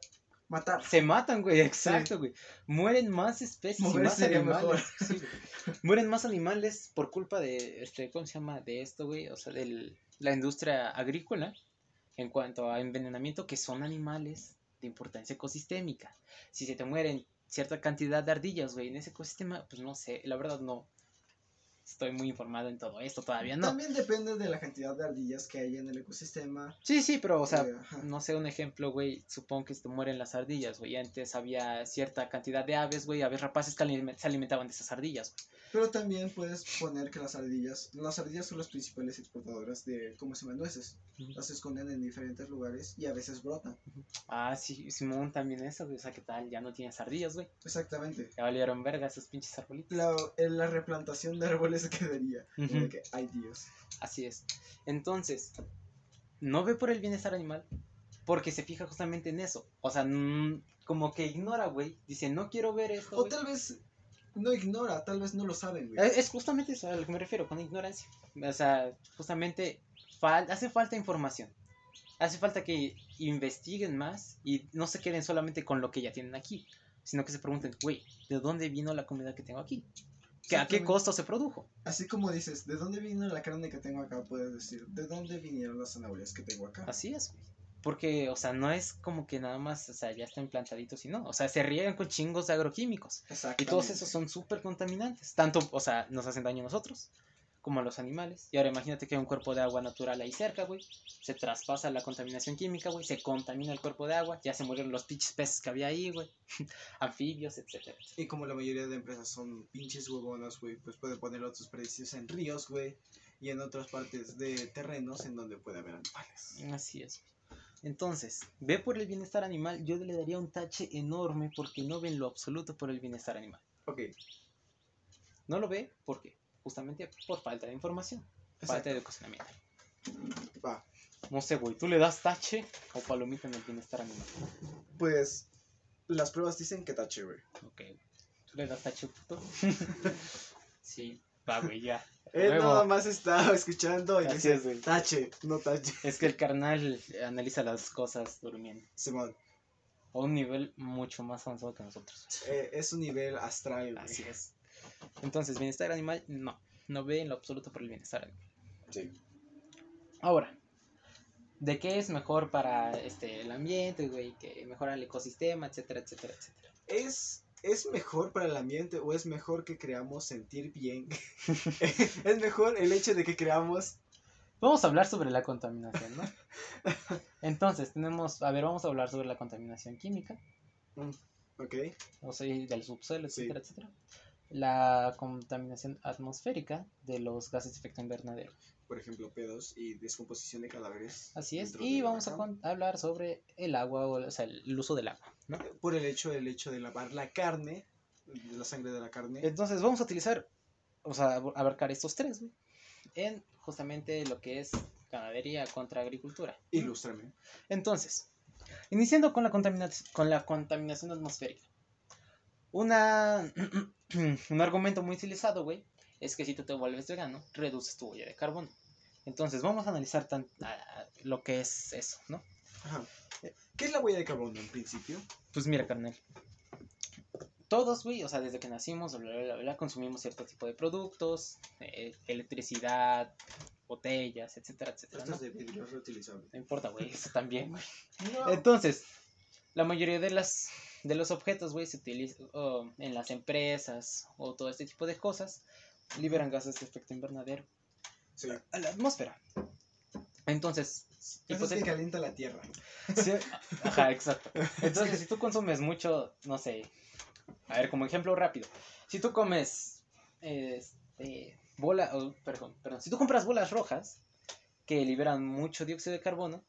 [SPEAKER 1] Matar.
[SPEAKER 4] se matan, güey. Exacto, güey. Mueren más especies
[SPEAKER 1] Mover
[SPEAKER 4] más animales. Sí. Mueren más animales por culpa de, este, ¿cómo se llama? De esto, güey. O sea, de la industria agrícola. En cuanto a envenenamiento, que son animales de importancia ecosistémica. Si se te mueren cierta cantidad de ardillas, güey, en ese ecosistema, pues no sé. La verdad no estoy muy informado en todo esto. Todavía no.
[SPEAKER 1] También depende de la cantidad de ardillas que hay en el ecosistema.
[SPEAKER 4] Sí, sí, pero, o sea,
[SPEAKER 1] Eh,
[SPEAKER 4] no sé, un ejemplo, güey, supongo que te mueren las ardillas, güey. Antes había cierta cantidad de aves, güey, aves rapaces que aliment- se alimentaban de esas ardillas, güey.
[SPEAKER 1] Pero también puedes poner que las ardillas, las ardillas son las principales exportadoras de, ¿cómo se llama? Nueces. Las esconden en diferentes lugares y a veces brotan.
[SPEAKER 4] Ah, sí, Simón también eso, güey. O sea, ¿qué tal? Ya no tienes ardillas, güey.
[SPEAKER 1] Exactamente.
[SPEAKER 4] Ya valieron verga esos pinches arbolitos.
[SPEAKER 1] La, en la replantación de árboles quedaría.
[SPEAKER 4] Ujú.
[SPEAKER 1] de que, ay Dios.
[SPEAKER 4] Así es. Entonces, no ve por el bienestar animal. Porque se fija justamente en eso. O sea, como que ignora, güey. Dice, no quiero ver esto.
[SPEAKER 1] O
[SPEAKER 4] güey".
[SPEAKER 1] tal vez no ignora, tal vez no lo saben, güey.
[SPEAKER 4] Es justamente eso a lo que me refiero, con ignorancia. O sea, justamente fal- hace falta información. Hace falta que investiguen más y no se queden solamente con lo que ya tienen aquí, sino que se pregunten, güey, ¿de dónde vino la comida que tengo aquí? ¿Que ¿A qué costo se produjo?
[SPEAKER 1] Así como dices, ¿de dónde vino la carne que tengo acá? Puedes decir, ¿de dónde vinieron las zanahorias que tengo acá?
[SPEAKER 4] Así es, güey. Porque, o sea, no es como que nada más, o sea, ya está implantadito, sino, o sea, se riegan con chingos de agroquímicos. Y todos esos son súper contaminantes. Tanto, o sea, nos hacen daño a nosotros como a los animales. Y ahora imagínate que hay un cuerpo de agua natural ahí cerca, güey. Se traspasa la contaminación química, güey. Se contamina el cuerpo de agua. Ya se murieron los pinches peces que había ahí, güey. Anfibios, etcétera.
[SPEAKER 1] Y como la mayoría de empresas son pinches huevonas, güey, pues puede poner otros precios en ríos, güey, y en otras partes de terrenos en donde puede haber animales.
[SPEAKER 4] Así es. Entonces, ve por el bienestar animal. Yo le daría un tache enorme porque no ven lo absoluto por el bienestar animal.
[SPEAKER 1] Ok,
[SPEAKER 4] No lo ve porque justamente por falta de información. Falta de educación
[SPEAKER 1] va.
[SPEAKER 4] No sé, güey. ¿Tú le das tache o palomita en el bienestar animal?
[SPEAKER 1] Pues las pruebas dicen que tache, güey.
[SPEAKER 4] Ok. ¿Tú le das tache, puto?
[SPEAKER 3] Sí.
[SPEAKER 4] Va, güey, ya.
[SPEAKER 1] Él
[SPEAKER 4] Huevo.
[SPEAKER 1] nada más está escuchando y
[SPEAKER 4] Así
[SPEAKER 1] dice,
[SPEAKER 4] es, güey.
[SPEAKER 1] tache, no tache.
[SPEAKER 4] Es que el carnal analiza las cosas durmiendo.
[SPEAKER 1] Simón,
[SPEAKER 4] A un nivel mucho más avanzado que nosotros.
[SPEAKER 1] eh, es un nivel astral, güey.
[SPEAKER 4] Así es. Entonces, bienestar animal, no. No ve en lo absoluto por el bienestar animal.
[SPEAKER 1] Sí.
[SPEAKER 4] Ahora, ¿de qué es mejor para este, el ambiente, güey? Que mejora el ecosistema, etcétera, etcétera, etcétera.
[SPEAKER 1] ¿Es, ¿Es mejor para el ambiente o es mejor que creamos sentir bien? es mejor el hecho de que creamos...
[SPEAKER 4] Vamos a hablar sobre la contaminación, ¿no? Entonces, tenemos, a ver, vamos a hablar sobre la contaminación química,
[SPEAKER 1] Ok,
[SPEAKER 4] o sea, del subsuelo,
[SPEAKER 1] Sí.
[SPEAKER 4] etcétera, etcétera. La contaminación atmosférica de los gases de efecto invernadero.
[SPEAKER 1] por ejemplo, pedos y descomposición de cadáveres.
[SPEAKER 4] Así es. Y vamos a hablar sobre el agua, o, o sea, el uso del agua, ¿no?
[SPEAKER 1] Por el hecho, el hecho de lavar la carne, de la sangre de la carne.
[SPEAKER 4] Entonces, vamos a utilizar, o sea, ab- abarcar estos tres, güey, en justamente lo que es ganadería contra agricultura.
[SPEAKER 1] Ilústrame.
[SPEAKER 4] Entonces, iniciando con la, contaminación con la contaminación atmosférica. Una, un argumento muy utilizado, güey, es que si tú te vuelves vegano, reduces tu huella de carbono. Entonces, vamos a analizar tan, a- lo que es eso, ¿no?
[SPEAKER 1] Ajá. ¿Qué es la huella de carbono en principio?
[SPEAKER 4] Pues mira, carnal. Todos, güey, o sea, desde que nacimos, bla, bla, bla, bla, consumimos cierto tipo de productos, eh, electricidad, botellas, etcétera, etcétera.
[SPEAKER 1] Esto
[SPEAKER 4] ¿no?
[SPEAKER 1] de vidrio reutilizable.
[SPEAKER 4] No importa, güey, eso también, güey.
[SPEAKER 1] No.
[SPEAKER 4] Entonces, la mayoría de las de los objetos, güey, se utilizan en las empresas o todo este tipo de cosas, liberan gases de efecto invernadero
[SPEAKER 1] Sí.
[SPEAKER 4] a la atmósfera. Entonces,
[SPEAKER 1] Eso es que calienta la tierra.
[SPEAKER 4] Sí, ajá, exacto. Entonces, si tú consumes mucho, no sé, a ver, como ejemplo rápido, si tú comes, este, bola, oh, perdón, perdón, si tú compras bolas rojas que liberan mucho dióxido de carbono,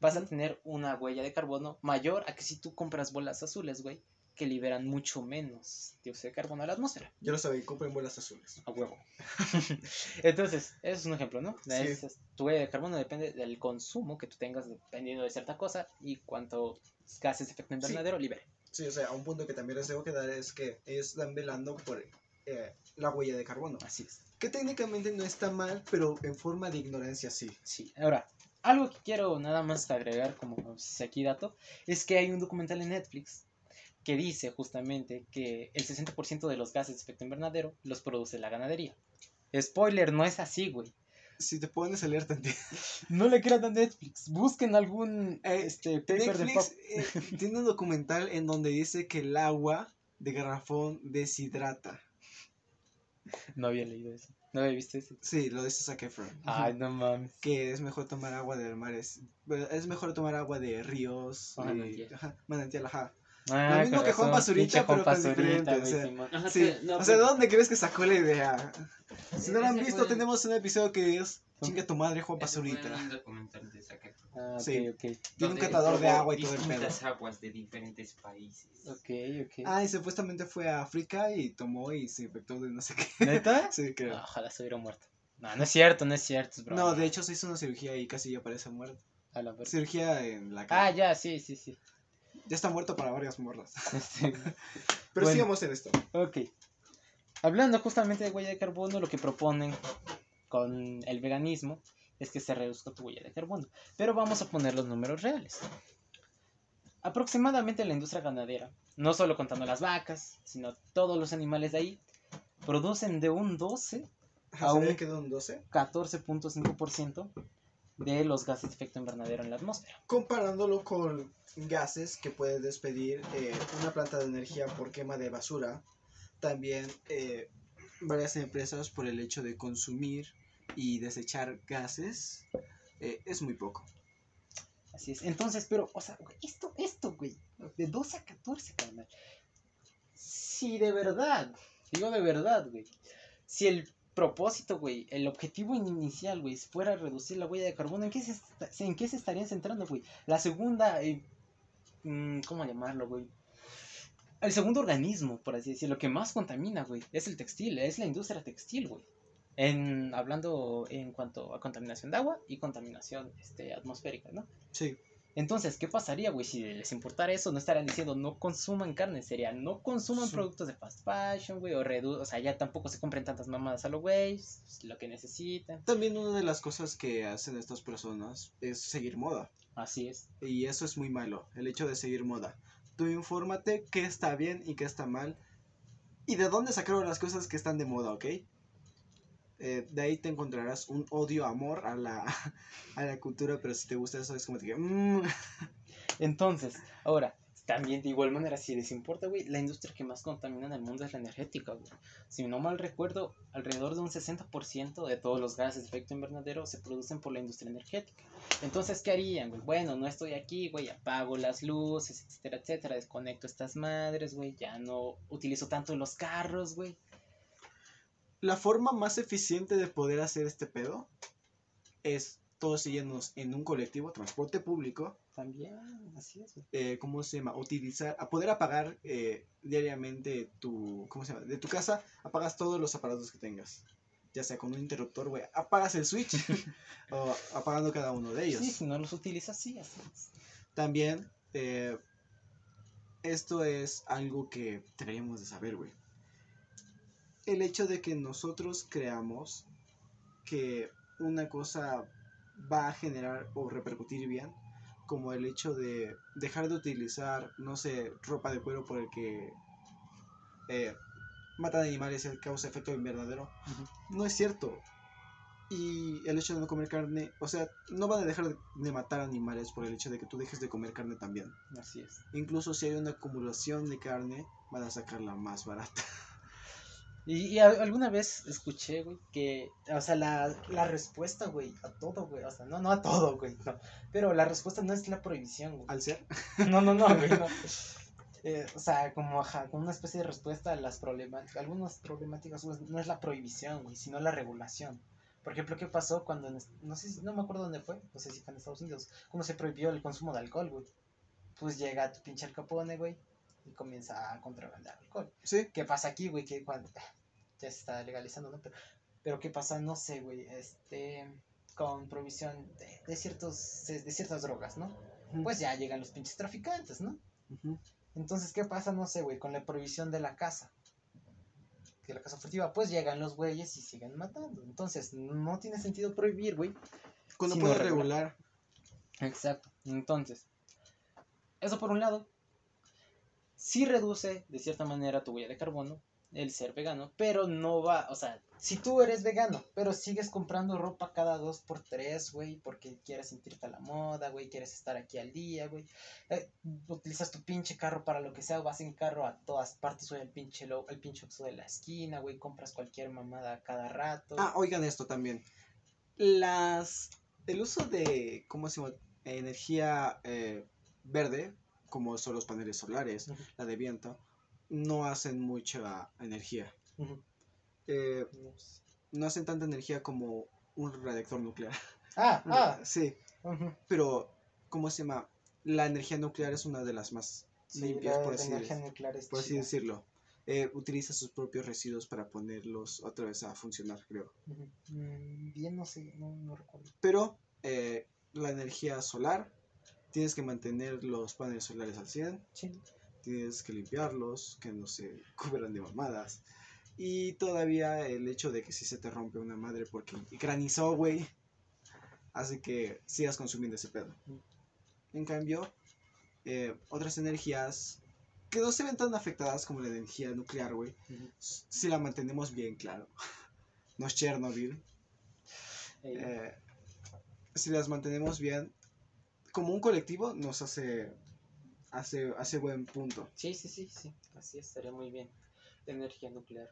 [SPEAKER 4] vas a tener una huella de carbono mayor a que si tú compras bolas azules, güey, que liberan mucho menos dióxido de carbono a la atmósfera.
[SPEAKER 1] Yo lo sabía, compren bolas azules.
[SPEAKER 4] A huevo. Entonces, ese es un ejemplo, ¿no?
[SPEAKER 1] Sí.
[SPEAKER 4] Es- es- tu huella de carbono depende del consumo que tú tengas dependiendo de cierta cosa y cuánto gases de efecto invernadero libere.
[SPEAKER 1] Sí, o sea, a un punto que también les debo quedar es que ellos están velando por eh, la huella de carbono.
[SPEAKER 4] Así es.
[SPEAKER 1] Que técnicamente no está mal, pero en forma de ignorancia sí.
[SPEAKER 4] Sí. Ahora, algo que quiero nada más agregar como aquí dato es que hay un documental en Netflix que dice justamente que el 60% de los gases de efecto invernadero los produce la ganadería. Spoiler, no es así, güey.
[SPEAKER 1] Si te pones a leer tantito.
[SPEAKER 4] No le crean a Netflix. Busquen algún
[SPEAKER 1] Eh,
[SPEAKER 4] este, paper de pop.
[SPEAKER 1] Netflix eh, tiene un documental en donde dice que el agua de garrafón deshidrata.
[SPEAKER 4] No había leído eso. No había visto eso.
[SPEAKER 1] Sí, lo dice Zac Efron.
[SPEAKER 4] Ay, no mames.
[SPEAKER 1] Que es mejor tomar agua del mar. Es, bueno, es mejor tomar agua de ríos. Y-
[SPEAKER 3] manantial.
[SPEAKER 1] ajá, manantial, ajá.
[SPEAKER 4] Ah,
[SPEAKER 1] mismo
[SPEAKER 4] con
[SPEAKER 1] que Juan
[SPEAKER 4] Juan
[SPEAKER 1] pero con diferente, o sea.
[SPEAKER 3] Ajá,
[SPEAKER 1] Sí.
[SPEAKER 3] que- no,
[SPEAKER 1] o sea,
[SPEAKER 3] pues,
[SPEAKER 1] ¿de dónde crees que sacó la idea? Si no lo han
[SPEAKER 3] ese
[SPEAKER 1] visto,
[SPEAKER 3] fue-
[SPEAKER 1] tenemos un episodio que es Chinga tu madre, Juan
[SPEAKER 3] un documental de Efron,
[SPEAKER 4] Ah,
[SPEAKER 1] Sí.
[SPEAKER 4] ok.
[SPEAKER 1] Tiene un catador de agua y todo el pedo.
[SPEAKER 3] distintas aguas de diferentes países.
[SPEAKER 4] Ok, ok.
[SPEAKER 1] Ah, y supuestamente fue a África y tomó y se infectó de no sé qué.
[SPEAKER 4] ¿Neta?
[SPEAKER 1] Sí, creo.
[SPEAKER 4] Ah, Ojalá se hubiera muerto. No, no es cierto, no es cierto, es broma.
[SPEAKER 1] No, de hecho se hizo una cirugía y casi ya parece muerto.
[SPEAKER 4] A la verga.
[SPEAKER 1] Cirugía en la
[SPEAKER 4] Ah,
[SPEAKER 1] cara.
[SPEAKER 4] ya, sí, sí, sí.
[SPEAKER 1] Ya está muerto para varias morras. Pero
[SPEAKER 4] Bueno.
[SPEAKER 1] sigamos en esto.
[SPEAKER 4] ok. Hablando justamente de huella de carbono, lo que proponen con el veganismo es que se reduzca tu huella de carbono. Pero vamos a poner los números reales. Aproximadamente la industria ganadera, no solo contando las vacas, sino todos los animales de ahí, producen de un 12
[SPEAKER 1] Ajá,
[SPEAKER 4] Aún-
[SPEAKER 1] ¿sabía que quedó un 12?
[SPEAKER 4] 14.5% de los gases de efecto invernadero en la atmósfera.
[SPEAKER 1] Comparándolo con gases que puede despedir eh, una planta de energía por quema de basura, también eh, varias empresas por el hecho de consumir y desechar gases, eh, es muy poco.
[SPEAKER 4] Así es. Entonces, pero, o sea, esto, esto, güey, de 12 a 14, carnal. Si de verdad, digo de verdad, güey, si el propósito, güey, el objetivo inicial, güey, fuera reducir la huella de carbono, ¿en qué se, en qué se estarían centrando, güey? La segunda, eh, mm, ¿cómo llamarlo, güey? El segundo organismo, por así decirlo, que más contamina, güey, es el textil, es la industria textil, güey. En, hablando en cuanto a contaminación de agua y contaminación este, atmosférica, ¿no?
[SPEAKER 1] Sí,
[SPEAKER 4] Entonces, ¿qué pasaría, güey? Si les importara eso, no estarían diciendo no consuman carne, sería no consuman
[SPEAKER 1] Sí.
[SPEAKER 4] productos de fast fashion, güey, o redu o sea, ya tampoco se compren tantas mamadas a lo güey, lo que necesitan.
[SPEAKER 1] también una de las cosas que hacen estas personas es seguir moda.
[SPEAKER 4] Así es.
[SPEAKER 1] Y eso es muy malo, el hecho de seguir moda. Tú infórmate qué está bien y qué está mal. Y de dónde sacaron las cosas que están de moda, ¿ok? Eh, de ahí te encontrarás un odio, amor a la, a la cultura, pero si te gusta eso es como que... mm,
[SPEAKER 4] Entonces, ahora, también de igual manera, si les importa, güey, la industria que más contamina en el mundo es la energética, güey. Si no mal recuerdo, alrededor de un 60% de todos los gases de efecto invernadero se producen por la industria energética. Entonces, ¿qué harían, güey? Bueno, no estoy aquí, güey, apago las luces, etcétera, etcétera, desconecto estas madres, güey, ya no utilizo tanto los carros, güey.
[SPEAKER 1] La forma más eficiente de poder hacer este pedo es todos yéndonos en un colectivo, transporte público,
[SPEAKER 4] También, así es,
[SPEAKER 1] eh, ¿cómo se llama? Utilizar, a poder apagar eh, diariamente tu, ¿cómo se llama? De tu casa, apagas todos los aparatos que tengas. Ya sea con un interruptor, güey, apagas el switch o apagando cada uno de ellos.
[SPEAKER 4] Sí, si no los utilizas, sí, así es.
[SPEAKER 1] También, eh, esto es algo que deberíamos de saber, güey. El hecho de que nosotros creamos que una cosa va a generar o repercutir bien, como el hecho de dejar de utilizar, no sé, ropa de cuero por el que eh, matan animales y causa efecto invernadero, no es cierto. Y el hecho de no comer carne, o sea, no van a dejar de, de matar animales por el hecho de que tú dejes de comer carne también.
[SPEAKER 4] Así es.
[SPEAKER 1] Incluso si hay una acumulación de carne, van a sacarla más barata.
[SPEAKER 4] Y, y alguna vez escuché, güey, que, o sea, la, la respuesta, güey, a todo, güey, o sea, no, no a todo, güey, no, pero la respuesta no es la prohibición, güey.
[SPEAKER 1] Al ser,
[SPEAKER 4] No, no, no, güey, no. Eh, o sea, como, ajá, como una especie de respuesta a las problemáticas, algunas problemáticas, güey, no es la prohibición, güey, sino la regulación. Por ejemplo, ¿qué pasó cuando, en no sé, si- no me acuerdo dónde fue, no sé si fue en Estados Unidos, cuando se prohibió el consumo de alcohol, güey? Pues llega tu pinche Al Capone, güey, y comienza a contrabandear alcohol.
[SPEAKER 1] sí,
[SPEAKER 4] ¿Qué pasa aquí, güey? Que cuando ya se está legalizando, ¿no? Pero, pero ¿qué pasa? No sé, güey. Este, con provisión de, de ciertos, de ciertas drogas, ¿no? Pues ya llegan los pinches traficantes, ¿no? Entonces, ¿qué pasa? No sé, güey, con la prohibición de la caza. De la caza furtiva, pues llegan los güeyes y siguen matando. Entonces, no tiene sentido prohibir, güey.
[SPEAKER 1] cuando
[SPEAKER 4] regular.
[SPEAKER 1] regular,
[SPEAKER 4] Exacto. Entonces, eso por un lado, sí reduce de cierta manera tu huella de carbono el ser vegano, pero no va, o sea, si tú eres vegano, pero sigues comprando ropa cada dos por tres, güey, porque quieres sentirte a la moda, güey, quieres estar aquí al día, güey, eh, utilizas tu pinche carro para lo que sea, vas en carro a todas partes, güey, el pinche, lo, el pinche Oxxo de la esquina, güey, compras cualquier mamada cada rato.
[SPEAKER 1] Ah, oigan esto también. Las. El uso de. ¿Cómo se llama? Energía eh, verde, como son los paneles solares, la de viento, no hacen mucha energía. Eh, no hacen tanta energía como un reactor nuclear.
[SPEAKER 4] Ah, ah,
[SPEAKER 1] Sí, pero. ¿Cómo se llama? La energía nuclear es una de las más
[SPEAKER 4] Sí,
[SPEAKER 1] limpias,
[SPEAKER 4] la
[SPEAKER 1] por así,
[SPEAKER 4] energía
[SPEAKER 1] dec-
[SPEAKER 4] nuclear es
[SPEAKER 1] por así decirlo. Eh, utiliza sus propios residuos para ponerlos otra vez a funcionar, creo.
[SPEAKER 4] Mm, Bien, no sé, no, no recuerdo.
[SPEAKER 1] Pero eh, la energía solar. Tienes que mantener los paneles solares al 100.
[SPEAKER 4] Sí.
[SPEAKER 1] Tienes que limpiarlos, que no se cubran de mamadas. Y todavía el hecho de que si se te rompe una madre porque granizó, güey, hace que sigas consumiendo ese pedo. En cambio, eh, otras energías que no se ven tan afectadas como la energía nuclear, güey,
[SPEAKER 4] Ujú.
[SPEAKER 1] s- si la mantenemos bien, claro. No es Chernobyl.
[SPEAKER 4] Eh,
[SPEAKER 1] Eh, si las mantenemos bien, como un colectivo, nos hace, hace, hace buen punto.
[SPEAKER 4] sí, sí, sí, sí. Así estaría muy bien. Energía nuclear.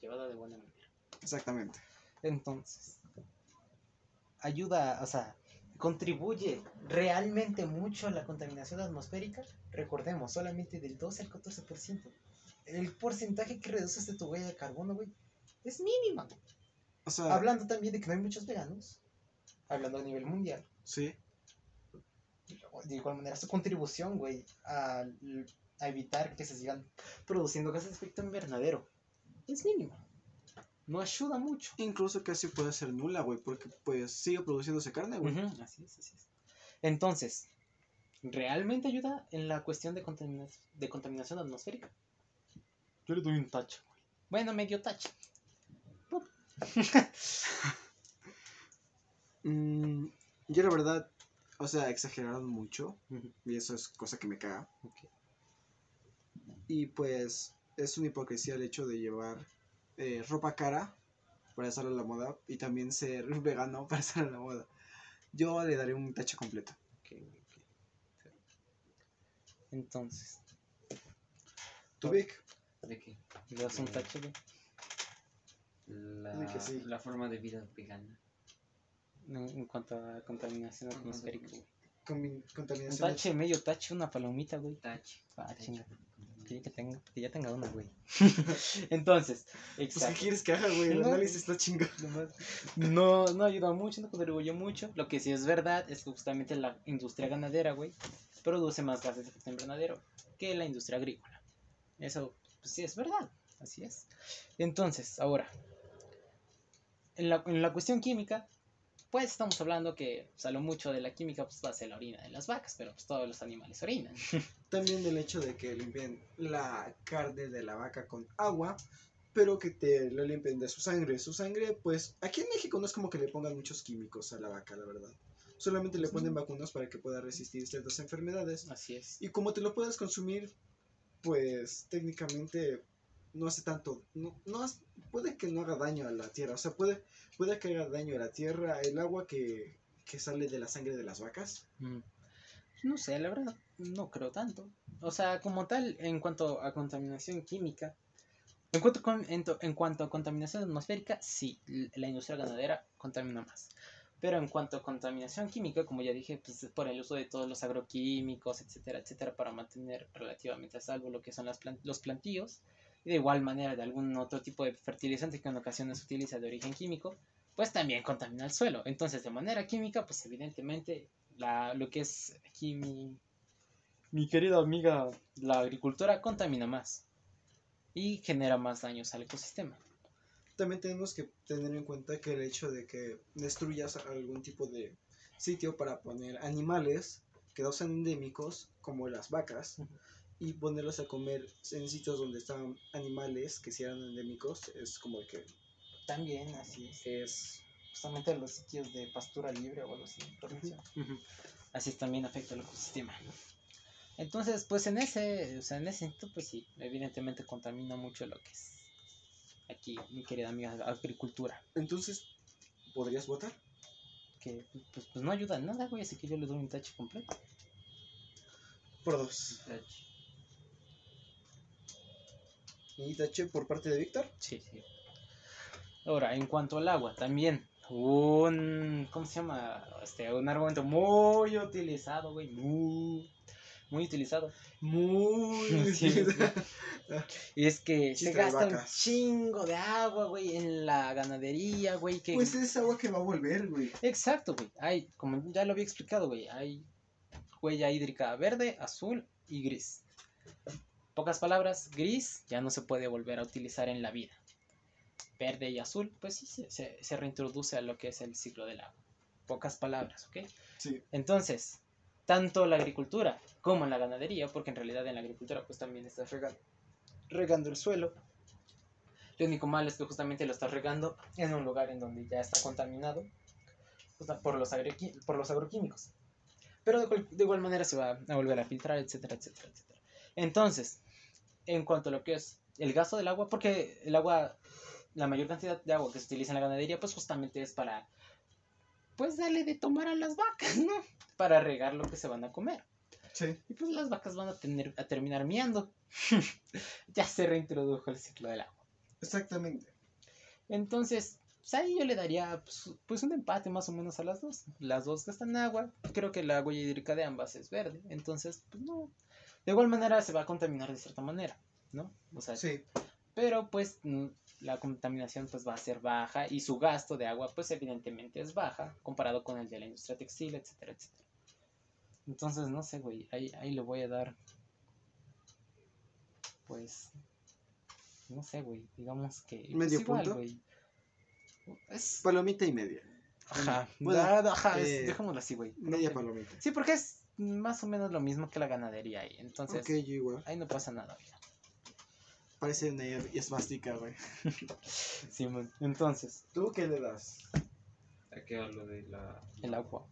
[SPEAKER 4] Llevada de buena manera.
[SPEAKER 1] Exactamente.
[SPEAKER 4] Entonces, ayuda, o sea, contribuye realmente mucho a la contaminación atmosférica. Recordemos, solamente del 12 al 14%. El porcentaje que reduces de tu huella de carbono, güey, es mínima.
[SPEAKER 1] O sea,
[SPEAKER 4] Hablando también de que no hay muchos veganos, hablando a nivel mundial,
[SPEAKER 1] sí,
[SPEAKER 4] de igual manera su contribución, güey, a, a evitar que se sigan produciendo gases de efecto invernadero es mínima. No ayuda mucho.
[SPEAKER 1] incluso casi puede ser nula, güey, porque pues sigue produciéndose carne, güey.
[SPEAKER 4] Así es, así es. Entonces, ¿realmente ayuda en la cuestión de, contamina- de contaminación atmosférica? Yo le doy un tacho, güey. Bueno, medio tacho.
[SPEAKER 1] Mm, yo la verdad, o sea, exageraron mucho. Y eso es cosa que me caga. Y pues es una hipocresía el hecho de llevar eh, ropa cara para estar a la moda y también ser vegano para estar a la moda. Yo le daré un tacho completo.
[SPEAKER 4] Ok, ok. Entonces,
[SPEAKER 1] ¿Tú, Vic?
[SPEAKER 3] ¿De qué?
[SPEAKER 4] ¿le das un tacho, güey?
[SPEAKER 3] La,
[SPEAKER 1] De que sí.
[SPEAKER 3] la forma de vida vegana.
[SPEAKER 4] En, en cuanto a contaminación atmosférica,
[SPEAKER 3] sí.
[SPEAKER 4] güey.
[SPEAKER 1] Con
[SPEAKER 4] Un
[SPEAKER 1] contaminación.
[SPEAKER 4] tache, medio tache, una palomita, güey.
[SPEAKER 3] Touch.
[SPEAKER 4] Ah, chinga. Que, que tenga, que ya tenga una, güey. Entonces,
[SPEAKER 1] Pues, ¿qué
[SPEAKER 4] exacto.
[SPEAKER 1] quieres que haga, güey? El
[SPEAKER 4] No.
[SPEAKER 1] análisis está chingado.
[SPEAKER 4] No, no ayuda mucho, no contribuyó mucho. Lo que sí es verdad es que justamente la industria ganadera, güey, produce más gases de efecto invernadero que la industria agrícola. Eso, pues sí es verdad, así es. Entonces, ahora, en la, en la cuestión química, pues estamos hablando que, pues, a lo mucho de la química, pues va a ser la orina de las vacas, pero pues todos los animales orinan.
[SPEAKER 1] También el hecho de que limpien la carne de la vaca con agua, pero que te lo limpien de su sangre. Su sangre, pues, aquí en México no es como que le pongan muchos químicos a la vaca, la verdad. Solamente le ponen vacunas para que pueda resistir ciertas enfermedades.
[SPEAKER 4] Así es.
[SPEAKER 1] Y como te lo puedes consumir, pues técnicamente no hace tanto, no, no puede que no haga daño a la tierra, o sea, puede, puede que haga daño a la tierra el agua que, que sale de la sangre de las vacas.
[SPEAKER 4] Mm. No sé, la verdad, no creo tanto. O sea, como tal, en cuanto a contaminación química, en cuanto, con- en, to- en cuanto a contaminación atmosférica, sí, la industria ganadera contamina más. Pero en cuanto a contaminación química, como ya dije, pues es por el uso de todos los agroquímicos, etcétera, etcétera, para mantener relativamente a salvo lo que son las plan- los plantíos, y de igual manera de algún otro tipo de fertilizante que en ocasiones se utiliza de origen químico, pues también contamina el suelo. Entonces, de manera química, pues evidentemente la, lo que es aquí mi, mi querida amiga, la agricultura, contamina más y genera más daños al ecosistema.
[SPEAKER 1] También tenemos que tener en cuenta que el hecho de que destruyas algún tipo de sitio para poner animales que no sean endémicos, como las vacas. Y ponerlos a comer en sitios donde están animales que sí eran endémicos, es como que
[SPEAKER 4] También así es.
[SPEAKER 1] es
[SPEAKER 4] Justamente los sitios de pastura libre o algo así. protección. Así es, también afecta al ecosistema. Entonces, pues en ese, o sea, en ese sentido, pues sí, evidentemente contamina mucho lo que es aquí, mi querida amiga, agricultura.
[SPEAKER 1] Entonces, ¿podrías votar?
[SPEAKER 4] Que pues, pues no ayuda en nada, güey, así que yo le doy un tache completo.
[SPEAKER 1] Por dos. Y por parte de Víctor.
[SPEAKER 4] Sí, sí. Ahora, en cuanto al agua, también un, ¿cómo se llama? Este, un argumento muy utilizado, güey, muy, muy utilizado.
[SPEAKER 1] Muy
[SPEAKER 4] Sí. Y es que
[SPEAKER 1] Chiste
[SPEAKER 4] se gasta un chingo de agua, güey, en la ganadería, güey, que...
[SPEAKER 1] Pues es agua que va a volver, güey.
[SPEAKER 4] Exacto, güey. Hay, como ya lo había explicado, güey, hay huella hídrica verde, azul y gris. Pocas palabras, gris ya no se puede volver a utilizar en la vida. Verde y azul, pues sí, se, se, se reintroduce a lo que es el ciclo del agua. pocas palabras, ¿ok?
[SPEAKER 1] Sí.
[SPEAKER 4] Entonces, tanto la agricultura como en la ganadería, porque en realidad en la agricultura pues también estás regando, regando el suelo. Lo único malo es que justamente lo estás regando en un lugar en donde ya está contaminado sea, por, los agroqui- por los agroquímicos. Pero de, de igual manera se va a volver a filtrar, etcétera, etcétera, etcétera. Entonces, en cuanto a lo que es el gasto del agua, porque el agua, la mayor cantidad de agua que se utiliza en la ganadería, pues justamente es para, pues darle de tomar a las vacas, ¿no? Para regar lo que se van a comer.
[SPEAKER 1] Sí.
[SPEAKER 4] Y pues las vacas van a, tener, a terminar miando. ya se reintrodujo el ciclo del agua.
[SPEAKER 1] Exactamente.
[SPEAKER 4] Entonces, pues ahí yo le daría pues, pues, un empate más o menos a las dos. Las dos gastan agua. Creo que la huella hídrica de ambas es verde. Entonces, pues no. De igual manera se va a contaminar de cierta manera, ¿no? O sea,
[SPEAKER 1] Sí.
[SPEAKER 4] pero pues mm, la contaminación pues va a ser baja y su gasto de agua pues evidentemente es baja comparado con el de la industria textil, etcétera, etcétera. Entonces, no sé, güey, ahí, ahí le voy a dar pues no sé, güey, digamos que pues,
[SPEAKER 1] ¿Medio
[SPEAKER 4] igual,
[SPEAKER 1] punto?
[SPEAKER 4] güey. Es
[SPEAKER 1] Palomita y media.
[SPEAKER 4] ajá,
[SPEAKER 1] Bueno,
[SPEAKER 4] da- ajá, es-
[SPEAKER 1] eh,
[SPEAKER 4] dejémoslo así, güey.
[SPEAKER 1] Media palomita.
[SPEAKER 4] Sí, porque es más o menos lo mismo que la ganadería ahí. Entonces,
[SPEAKER 1] igual.
[SPEAKER 4] ahí no pasa nada, güey.
[SPEAKER 1] Parece una esvástica, güey.
[SPEAKER 4] Sí, man. entonces,
[SPEAKER 1] ¿Tú qué le das?
[SPEAKER 3] Hay que ver lo de la.
[SPEAKER 4] el agua.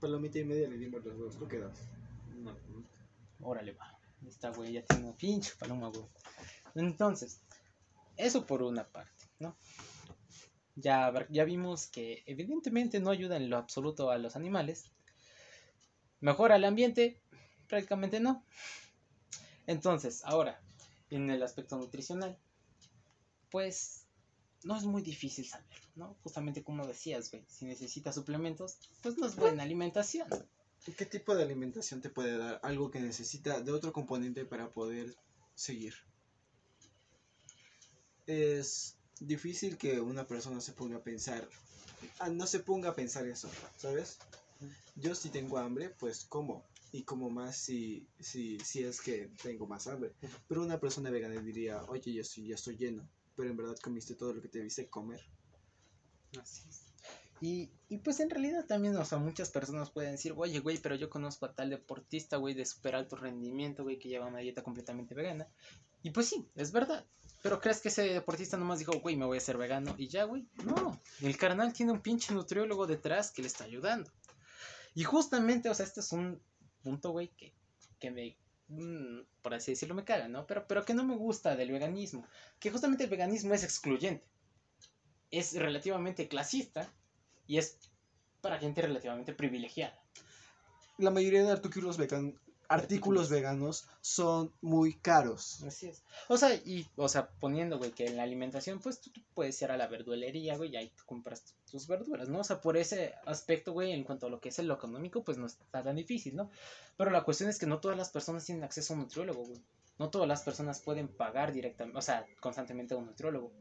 [SPEAKER 1] Palomita y media le dimos los dos. ¿Tú qué das?
[SPEAKER 3] No,
[SPEAKER 4] Órale, va. Esta güey ya tiene una pinche paloma, güey. Entonces, eso por una parte, ¿no? Ya, ya vimos que evidentemente no ayuda en lo absoluto a los animales. Mejora el ambiente, prácticamente no. Entonces, ahora, en el aspecto nutricional, pues no es muy difícil saberlo, ¿no? Justamente como decías, güey, si necesitas suplementos, pues no es buena alimentación.
[SPEAKER 1] ¿Y ¿Qué tipo de alimentación te puede dar? Algo que necesita de otro componente para poder seguir. Es difícil que una persona se ponga a pensar. ah, no se ponga a pensar eso, ¿sabes? Yo si tengo hambre, pues como. Y como más si, si, si es que tengo más hambre. Pero una persona vegana diría, oye, yo sí, ya estoy lleno. Pero en verdad comiste todo lo que te debiste comer.
[SPEAKER 4] Así es. Y, y pues en realidad también, o sea, muchas personas pueden decir, oye, güey, pero yo conozco a tal deportista, güey, de super alto rendimiento, güey, que lleva una dieta completamente vegana. Y pues sí, es verdad. Pero ¿crees que ese deportista nomás dijo, güey, me voy a hacer vegano? Y ya, güey. No, el carnal tiene un pinche nutriólogo detrás que le está ayudando. Y justamente, o sea, este es un punto, güey, que, que me, mm, por así decirlo, me caga, ¿no? Pero, pero que no me gusta del veganismo. Que justamente el veganismo es excluyente. Es relativamente clasista y es para gente relativamente privilegiada.
[SPEAKER 1] La mayoría de artículos, vegan, artículos veganos son muy caros.
[SPEAKER 4] Así es. O sea, y, o sea, poniendo, güey, que en la alimentación, pues tú, tú puedes ir a la verdulería, güey, y ahí tú compras tu- tus verduras, ¿no? O sea, por ese aspecto, güey, en cuanto a lo que es lo económico, pues no está tan difícil, ¿no? Pero la cuestión es que no todas las personas tienen acceso a un nutriólogo, güey. No todas las personas pueden pagar directamente, o sea, constantemente a un nutriólogo.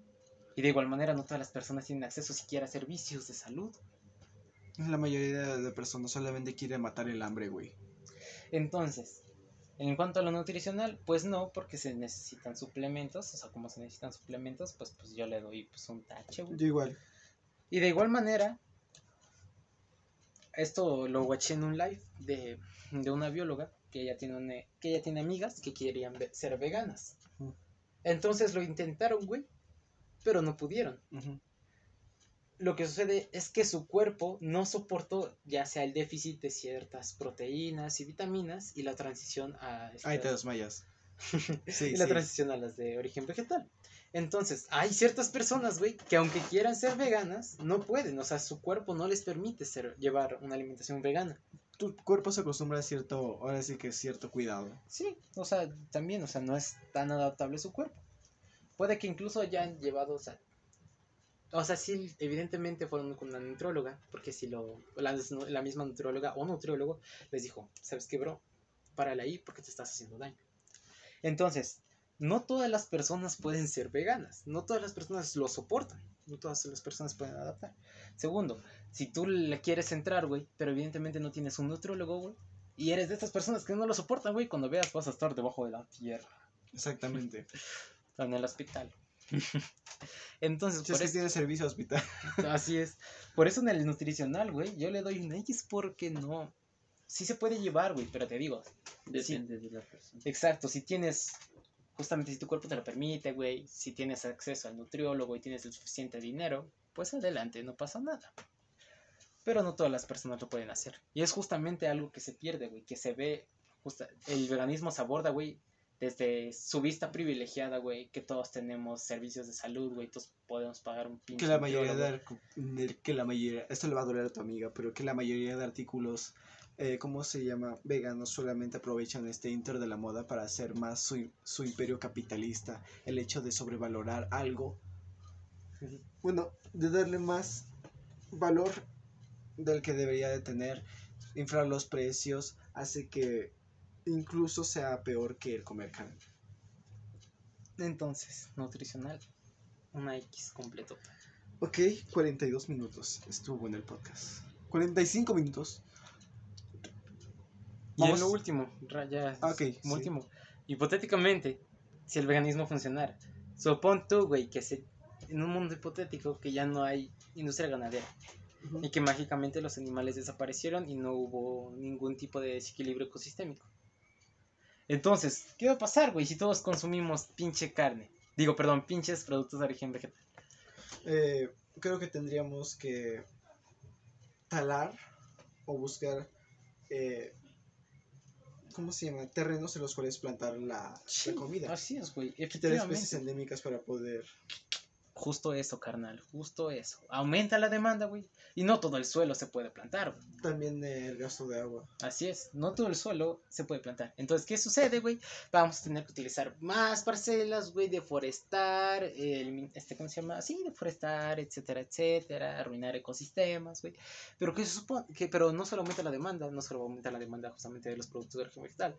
[SPEAKER 4] Y de igual manera, no todas las personas tienen acceso siquiera a servicios de salud.
[SPEAKER 1] La mayoría de personas solamente quiere matar el hambre, güey.
[SPEAKER 4] Entonces, en cuanto a lo nutricional, pues no, porque se necesitan suplementos, o sea, como se necesitan suplementos, pues, pues yo le doy pues, un tache, güey.
[SPEAKER 1] Yo igual.
[SPEAKER 4] Y de igual manera, esto lo watché en un live de, de una bióloga que ella tiene, una- que ella tiene amigas que querían ve- ser veganas. Entonces lo intentaron, güey, pero no pudieron.
[SPEAKER 1] Ujú.
[SPEAKER 4] Lo que sucede es que su cuerpo no soportó ya sea el déficit de ciertas proteínas y vitaminas y la transición a
[SPEAKER 1] Ahí
[SPEAKER 4] estas-
[SPEAKER 1] te desmayas. Sí,
[SPEAKER 4] y la
[SPEAKER 1] sí.
[SPEAKER 4] transición a las de origen vegetal. Entonces, hay ciertas personas, güey, que aunque quieran ser veganas, no pueden, o sea, su cuerpo no les permite ser, llevar una alimentación vegana.
[SPEAKER 1] Tu cuerpo se acostumbra a cierto, ahora sí que cierto cuidado.
[SPEAKER 4] Sí, o sea, también, o sea, no es tan adaptable su cuerpo. Puede que incluso hayan llevado, o sea, o sea, sí, evidentemente fueron con una nutrióloga, porque si lo, la, la misma nutrióloga o nutriólogo les dijo, ¿sabes qué, bro? Párale ahí porque te estás haciendo daño. Entonces, no todas las personas pueden ser veganas, no todas las personas lo soportan, no todas las personas pueden adaptar. Segundo, si tú le quieres entrar, güey, pero evidentemente no tienes un nutriólogo, güey, y eres de estas personas que no lo soportan, güey, cuando veas vas a estar debajo de la tierra,
[SPEAKER 1] Exactamente.
[SPEAKER 4] en el hospital. Entonces,
[SPEAKER 1] Si
[SPEAKER 4] por
[SPEAKER 1] es que
[SPEAKER 4] eso,
[SPEAKER 1] tiene servicio hospital.
[SPEAKER 4] así es. Por eso en el nutricional, güey, yo le doy un X porque no. Sí se puede llevar, güey, pero te digo,
[SPEAKER 3] Depende de la persona.
[SPEAKER 4] Exacto, si tienes, justamente si tu cuerpo te lo permite, güey, si tienes acceso al nutriólogo y tienes el suficiente dinero, pues adelante, no pasa nada. Pero no todas las personas lo pueden hacer. Y es justamente algo que se pierde, güey, que se ve, justa- el veganismo se aborda, güey, desde su vista privilegiada, güey, que todos tenemos servicios de salud, güey, todos podemos pagar un pinche
[SPEAKER 1] Que la mayoría de- que la mayoría, esto le va a doler a tu amiga, pero que la mayoría de artículos, eh, ¿cómo se llama? Veganos solamente aprovechan este inter de la moda para hacer más su, su imperio capitalista, el hecho de sobrevalorar algo, bueno, de darle más valor del que debería de tener, inflar los precios, hace que incluso sea peor que el comer carne.
[SPEAKER 4] Entonces, nutricional, una X completo.
[SPEAKER 1] Ok, 42 minutos estuvo en el podcast. 45 minutos.
[SPEAKER 4] Y
[SPEAKER 1] Vamos-
[SPEAKER 4] en lo último, ya,
[SPEAKER 1] Ah, ok,
[SPEAKER 4] como
[SPEAKER 1] sí.
[SPEAKER 4] último, hipotéticamente, si el veganismo funcionara, supón tú, güey, que se, en un mundo hipotético que ya no hay industria ganadera y que mágicamente los animales desaparecieron y no hubo ningún tipo de desequilibrio ecosistémico. Entonces, ¿qué va a pasar, güey, si todos consumimos pinche carne? Digo, perdón, pinches productos de origen vegetal.
[SPEAKER 1] Eh, creo que tendríamos que talar o buscar, eh, ¿cómo se llama? Terrenos en los cuales plantar la, la comida.
[SPEAKER 4] Así es, güey,
[SPEAKER 1] Quitar especies endémicas para poder...
[SPEAKER 4] Justo eso, carnal, justo eso. Aumenta la demanda, güey. Y no todo el suelo se puede plantar, güey.
[SPEAKER 1] También el gasto de agua.
[SPEAKER 4] Así es, no todo el suelo se puede plantar. Entonces, ¿qué sucede, güey? Vamos a tener que utilizar más parcelas, güey, deforestar, el, este, ¿cómo se llama? Sí, deforestar, etcétera, etcétera, arruinar ecosistemas, güey. Pero ¿qué se supone? Que, pero no solo aumenta la demanda, no solo va a aumentar la demanda justamente de los productos de origen vegetal,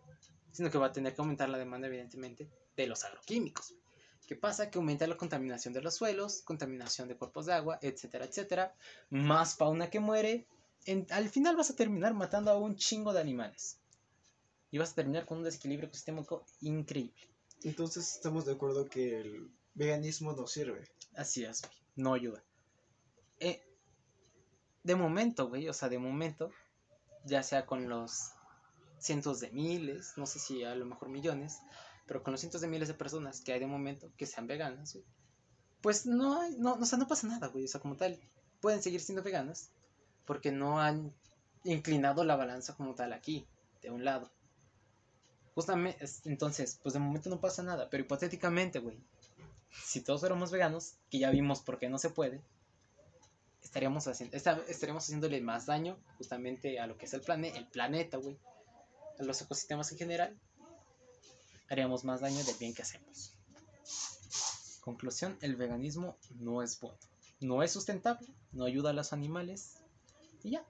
[SPEAKER 4] sino que va a tener que aumentar la demanda, evidentemente, de los agroquímicos. güey. ¿Qué pasa? Que aumenta la contaminación de los suelos, contaminación de cuerpos de agua, etcétera, etcétera. Más fauna que muere, en- al final vas a terminar matando a un chingo de animales. Y vas a terminar con un desequilibrio ecosistémico increíble.
[SPEAKER 1] Entonces estamos de acuerdo que el veganismo no sirve.
[SPEAKER 4] Así es, güey. No ayuda. Eh, de momento, güey, o sea, de momento, ya sea con los cientos de miles, no sé si a lo mejor millones, pero con los cientos de miles de personas que hay de momento que sean veganas, güey, pues no hay, no, o sea, no pasa nada, güey, o sea, como tal, pueden seguir siendo veganas porque no han inclinado la balanza como tal aquí, de un lado. Justamente, es- entonces, pues de momento no pasa nada, pero hipotéticamente, güey, si todos fuéramos veganos, que ya vimos por qué no se puede, estaríamos haciendo, esta- estaríamos haciéndole más daño justamente a lo que es el, plane, el planeta, güey, a los ecosistemas en general, haríamos más daño del bien que hacemos. Conclusión, el veganismo no es bueno, no es sustentable, no ayuda a los animales y ya,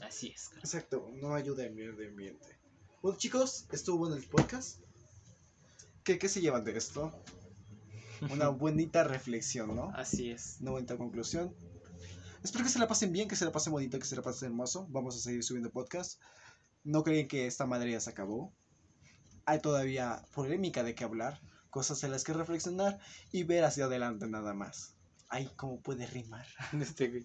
[SPEAKER 4] así es. cara.
[SPEAKER 1] Exacto, no ayuda al medio ambiente. Bueno chicos, estuvo en el podcast. ¿Qué, qué se llevan de esto? Una bonita reflexión, ¿no?
[SPEAKER 4] Así es.
[SPEAKER 1] Una bonita conclusión. Espero que se la pasen bien, que se la pasen bonito, que se la pasen hermoso. Vamos a seguir subiendo podcast. No creen que esta madre ya se acabó. Hay todavía polémica de qué hablar, cosas en las que reflexionar y ver hacia adelante nada más. Ay, cómo puede rimar.
[SPEAKER 4] Este, güey.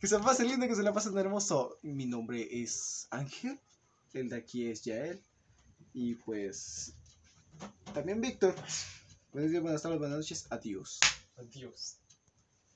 [SPEAKER 1] Que se la pasen lindo, que se la pasen hermoso. Mi nombre es Ángel. El de aquí es Yael. Y pues. También Víctor. Buenos días, buenas tardes, buenas noches. Adiós.
[SPEAKER 4] Adiós.